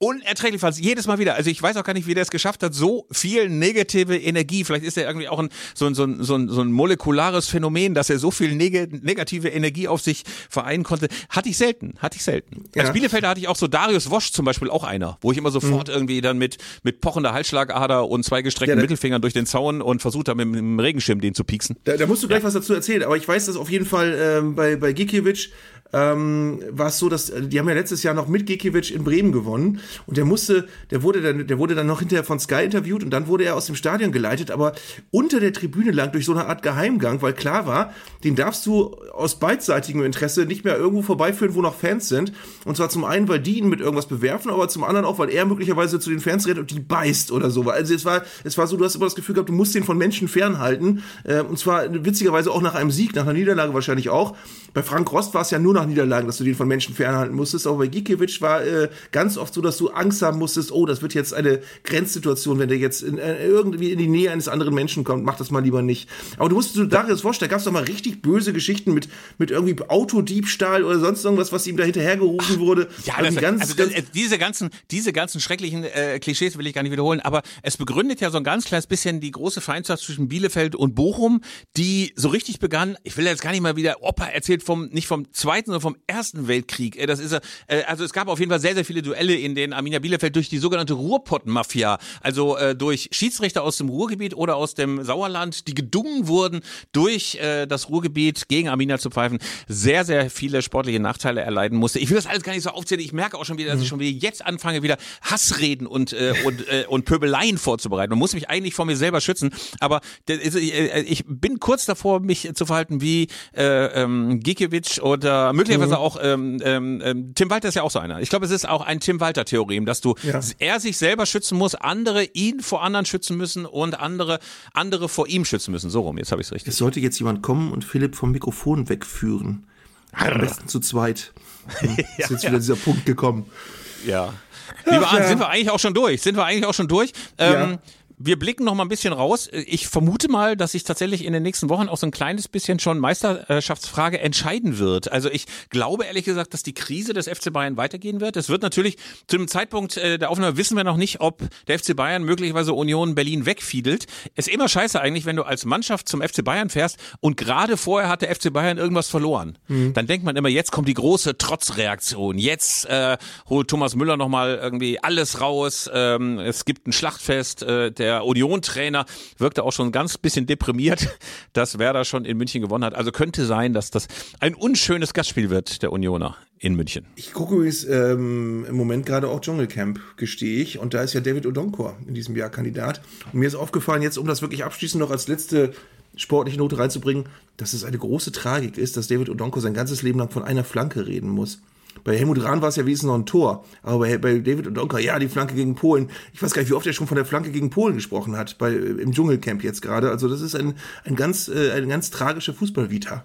unerträglich fand. Jedes Mal wieder. Also ich weiß auch gar nicht, wie der es geschafft hat, so viel negative Energie. Vielleicht ist er irgendwie auch ein, so, ein, so, ein, so, ein, so ein molekulares Phänomen, dass er so viel neg negative Energie auf sich vereinen konnte. Hatte ich selten. Hatte ich selten. Ja. Als Bielefelder hatte ich auch so Darius Wosch zum Beispiel auch einer, wo ich immer sofort mhm. irgendwie dann mit, mit pochender Halsschlagader und zwei gestreckten ja, Mittelfingern durch den Zaun und versucht habe, mit, dem Regenschirm den zu pieksen. Da, da musst du gleich ja. was dazu erzählen. Aber ich weiß, dass auf jeden Fall ähm, bei, bei Gikiewicz ähm, war es so, dass die haben ja letztes Jahr noch mit Gikiewicz in Bremen gewonnen und der musste, der wurde dann, der wurde dann noch hinterher von Sky interviewt und dann wurde er aus dem Stadion geleitet, aber unter der Tribüne lang durch so eine Art Geheimgang, weil klar war, den darfst du aus beidseitigem Interesse nicht mehr irgendwo vorbeiführen, wo noch Fans sind. Und zwar zum einen, weil die ihn mit irgendwas bewerfen, aber zum anderen auch, weil er möglicherweise zu den Fans redet und die beißt oder so. Also es war, es war so, du hast immer das Gefühl gehabt, du musst den von Menschen fernhalten. Äh, und zwar witzigerweise auch nach einem Sieg, nach einer Niederlage wahrscheinlich auch. Bei Frank Rost war es ja nur noch nach Niederlagen, dass du den von Menschen fernhalten musstest. Aber bei Gikiewicz war äh, ganz oft so, dass du Angst haben musstest, oh, das wird jetzt eine Grenzsituation, wenn der jetzt in, äh, irgendwie in die Nähe eines anderen Menschen kommt, mach das mal lieber nicht. Aber du musst dir Darius vorstellen, gab es doch mal richtig böse Geschichten mit, mit irgendwie Autodiebstahl oder sonst irgendwas, was ihm da hinterhergerufen wurde. Ja, das, ganz, also ganz, diese ganzen, diese ganzen schrecklichen äh, Klischees will ich gar nicht wiederholen, aber es begründet ja so ein ganz kleines bisschen die große Feindschaft zwischen Bielefeld und Bochum, die so richtig begann. Ich will jetzt gar nicht mal wieder Opa erzählt vom nicht vom Zweiten, sondern vom Ersten Weltkrieg. Äh, das ist äh, also es gab auf jeden Fall sehr sehr viele Duelle, in denen Arminia Bielefeld durch die sogenannte Ruhrpott-Mafia, also äh, durch Schiedsrichter aus dem Ruhrgebiet oder aus dem Sauerland, die gedungen wurden, durch äh, das Ruhrgebiet gegen Arminia zu pfeifen, sehr sehr viele sportliche Nachteile erleiden musste. Ich will das alles gar nicht so aufzählen. Ich merke auch schon wieder, dass ich schon wieder jetzt anfange, wieder Hassreden und äh, und äh, und Pöbeleien vorzubereiten. Man muss mich eigentlich vor mir selber schützen, aber äh, ich bin kurz davor, mich zu verhalten wie äh, ähm, Gikiewicz oder möglicherweise mhm. auch ähm, ähm, ähm, Tim Walter ist ja auch so einer. Ich glaube, es ist auch ein Tim Walter Theorem, dass du ja. er sich selber schützen muss, andere ihn vor anderen schützen müssen und andere andere vor ihm schützen müssen. So rum, jetzt habe ich es richtig. Es sollte jetzt jemand kommen und Philipp vom Mikrofon wegführen. Am besten zu zweit. Hm, ist jetzt wieder dieser Punkt gekommen. Ja. Lieber Arndt, ja. sind wir eigentlich auch schon durch? Sind wir eigentlich auch schon durch? Ähm, ja wir blicken noch mal ein bisschen raus. Ich vermute mal, dass sich tatsächlich in den nächsten Wochen auch so ein kleines bisschen schon Meisterschaftsfrage entscheiden wird. Also ich glaube ehrlich gesagt, dass die Krise des FC Bayern weitergehen wird. Es wird natürlich zu dem Zeitpunkt äh, der Aufnahme wissen wir noch nicht, ob der FC Bayern möglicherweise Union Berlin wegfiedelt. Ist immer scheiße eigentlich, wenn du als Mannschaft zum FC Bayern fährst und gerade vorher hat der FC Bayern irgendwas verloren. Mhm. Dann denkt man immer, jetzt kommt die große Trotzreaktion. Jetzt äh, holt Thomas Müller noch mal irgendwie alles raus. Ähm, es gibt ein Schlachtfest. Äh, der der Union-Trainer wirkte auch schon ein ganz bisschen deprimiert, dass Werder schon in München gewonnen hat. Also könnte sein, dass das ein unschönes Gastspiel wird, der Unioner in München. Ich gucke übrigens ähm, im Moment gerade auch Dschungelcamp, gestehe ich. Und da ist ja David Odonkor in diesem Jahr Kandidat. Und mir ist aufgefallen, jetzt um das wirklich abschließend noch als letzte sportliche Note reinzubringen, dass es eine große Tragik ist, dass David Odonkor sein ganzes Leben lang von einer Flanke reden muss. Bei Helmut Rahn war es ja wenigstens noch ein Tor. Aber bei, bei David und Donker, ja, die Flanke gegen Polen. Ich weiß gar nicht, wie oft er schon von der Flanke gegen Polen gesprochen hat, bei, im Dschungelcamp jetzt gerade. Also das ist ein, ein ganz, äh, eine ganz tragische Fußballvita.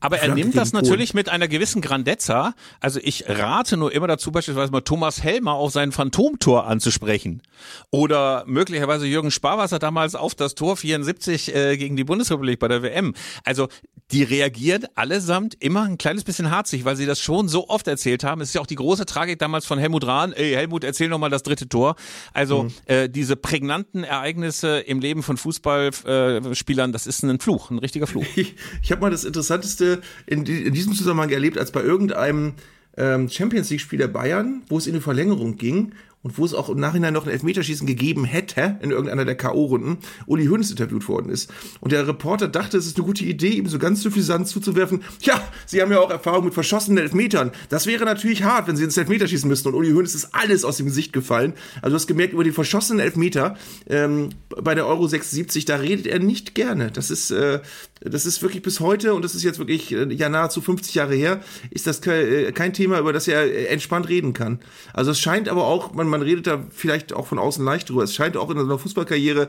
Aber er nimmt das natürlich mit einer gewissen Grandezza. Also ich rate nur immer dazu, beispielsweise mal Thomas Helmer auf sein Phantomtor anzusprechen. Oder möglicherweise Jürgen Sparwasser damals auf das Tor 74 äh, gegen die Bundesrepublik bei der WM. Also die reagieren allesamt immer ein kleines bisschen harzig, weil sie das schon so oft erzählt haben. Es ist ja auch die große Tragik damals von Helmut Rahn. Ey, Helmut, erzähl noch mal das dritte Tor. Also mhm. äh, diese prägnanten Ereignisse im Leben von Fußballspielern, das ist ein Fluch, ein richtiger Fluch. Ich, ich habe mal das Interessanteste in, in, diesem Zusammenhang erlebt, als bei irgendeinem ähm, Champions League-Spiel der Bayern, wo es in die Verlängerung ging und wo es auch im Nachhinein noch ein Elfmeterschießen gegeben hätte, in irgendeiner der K.O.-Runden, Uli Hoeneß interviewt worden ist. Und der Reporter dachte, es ist eine gute Idee, ihm so ganz suffisant zuzuwerfen, ja, Sie haben ja auch Erfahrung mit verschossenen Elfmetern. Das wäre natürlich hart, wenn Sie ins Elfmeter schießen müssten. Und Uli Hoeneß ist alles aus dem Gesicht gefallen. Also du hast gemerkt, über den verschossenen Elfmeter ähm, bei der Euro 76, da redet er nicht gerne. Das ist, äh, das ist wirklich bis heute, und das ist jetzt wirklich äh, ja nahezu 50 Jahre her, ist das ke äh, kein Thema, über das er äh, entspannt reden kann. Also es scheint aber auch, man, man redet da vielleicht auch von außen leicht drüber. Es scheint auch in einer Fußballkarriere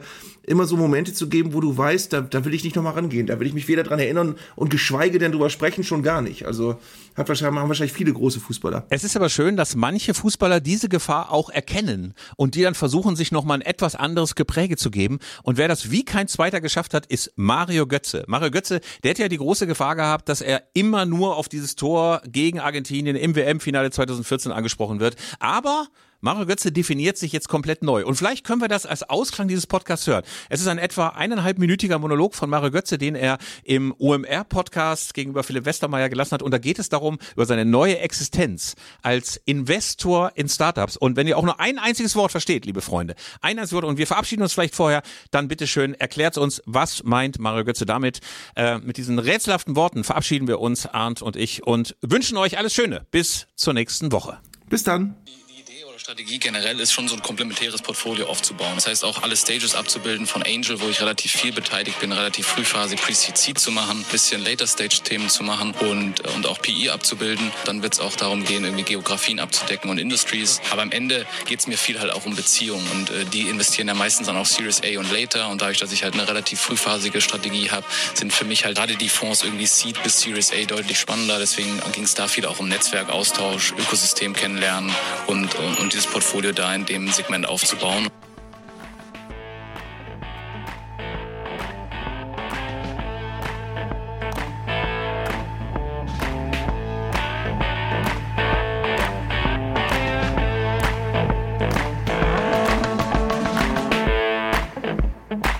immer so Momente zu geben, wo du weißt, da, da will ich nicht nochmal rangehen. Da will ich mich weder dran erinnern und geschweige denn drüber sprechen, schon gar nicht. Also hat wahrscheinlich, haben wahrscheinlich viele große Fußballer. Es ist aber schön, dass manche Fußballer diese Gefahr auch erkennen und die dann versuchen, sich nochmal ein etwas anderes Gepräge zu geben. Und wer das wie kein Zweiter geschafft hat, ist Mario Götze. Mario Götze, der hat ja die große Gefahr gehabt, dass er immer nur auf dieses Tor gegen Argentinien im WM-Finale 2014 angesprochen wird. Aber Mario Götze definiert sich jetzt komplett neu. Und vielleicht können wir das als Ausklang dieses Podcasts hören. Es ist ein etwa eineinhalbminütiger Monolog von Mario Götze, den er im OMR-Podcast gegenüber Philipp Westermeier gelassen hat. Und da geht es darum, über seine neue Existenz als Investor in Startups. Und wenn ihr auch nur ein einziges Wort versteht, liebe Freunde, ein einziges Wort, und wir verabschieden uns vielleicht vorher, dann bitteschön erklärt uns, was meint Mario Götze damit. Äh, mit diesen rätselhaften Worten verabschieden wir uns, Arndt und ich, und wünschen euch alles Schöne. Bis zur nächsten Woche. Bis dann. Strategie generell ist schon so ein komplementäres Portfolio aufzubauen. Das heißt auch alle Stages abzubilden von Angel, wo ich relativ viel beteiligt bin, relativ frühphasig Pre-Seed zu machen, bisschen Later-Stage-Themen zu machen und, und auch PE abzubilden. Dann wird es auch darum gehen, irgendwie Geografien abzudecken und Industries. Aber am Ende geht es mir viel halt auch um Beziehungen und äh, die investieren ja meistens dann auch Series A und Later und dadurch, dass ich halt eine relativ frühphasige Strategie habe, sind für mich halt gerade die Fonds irgendwie Seed bis Series A deutlich spannender. Deswegen ging es da viel auch um Netzwerkaustausch, Ökosystem kennenlernen und, und, und dieses Portfolio da in dem Segment aufzubauen.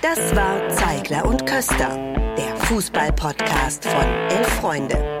Das war Zeigler und Köster, der Fußball-Podcast von Elf Freunde.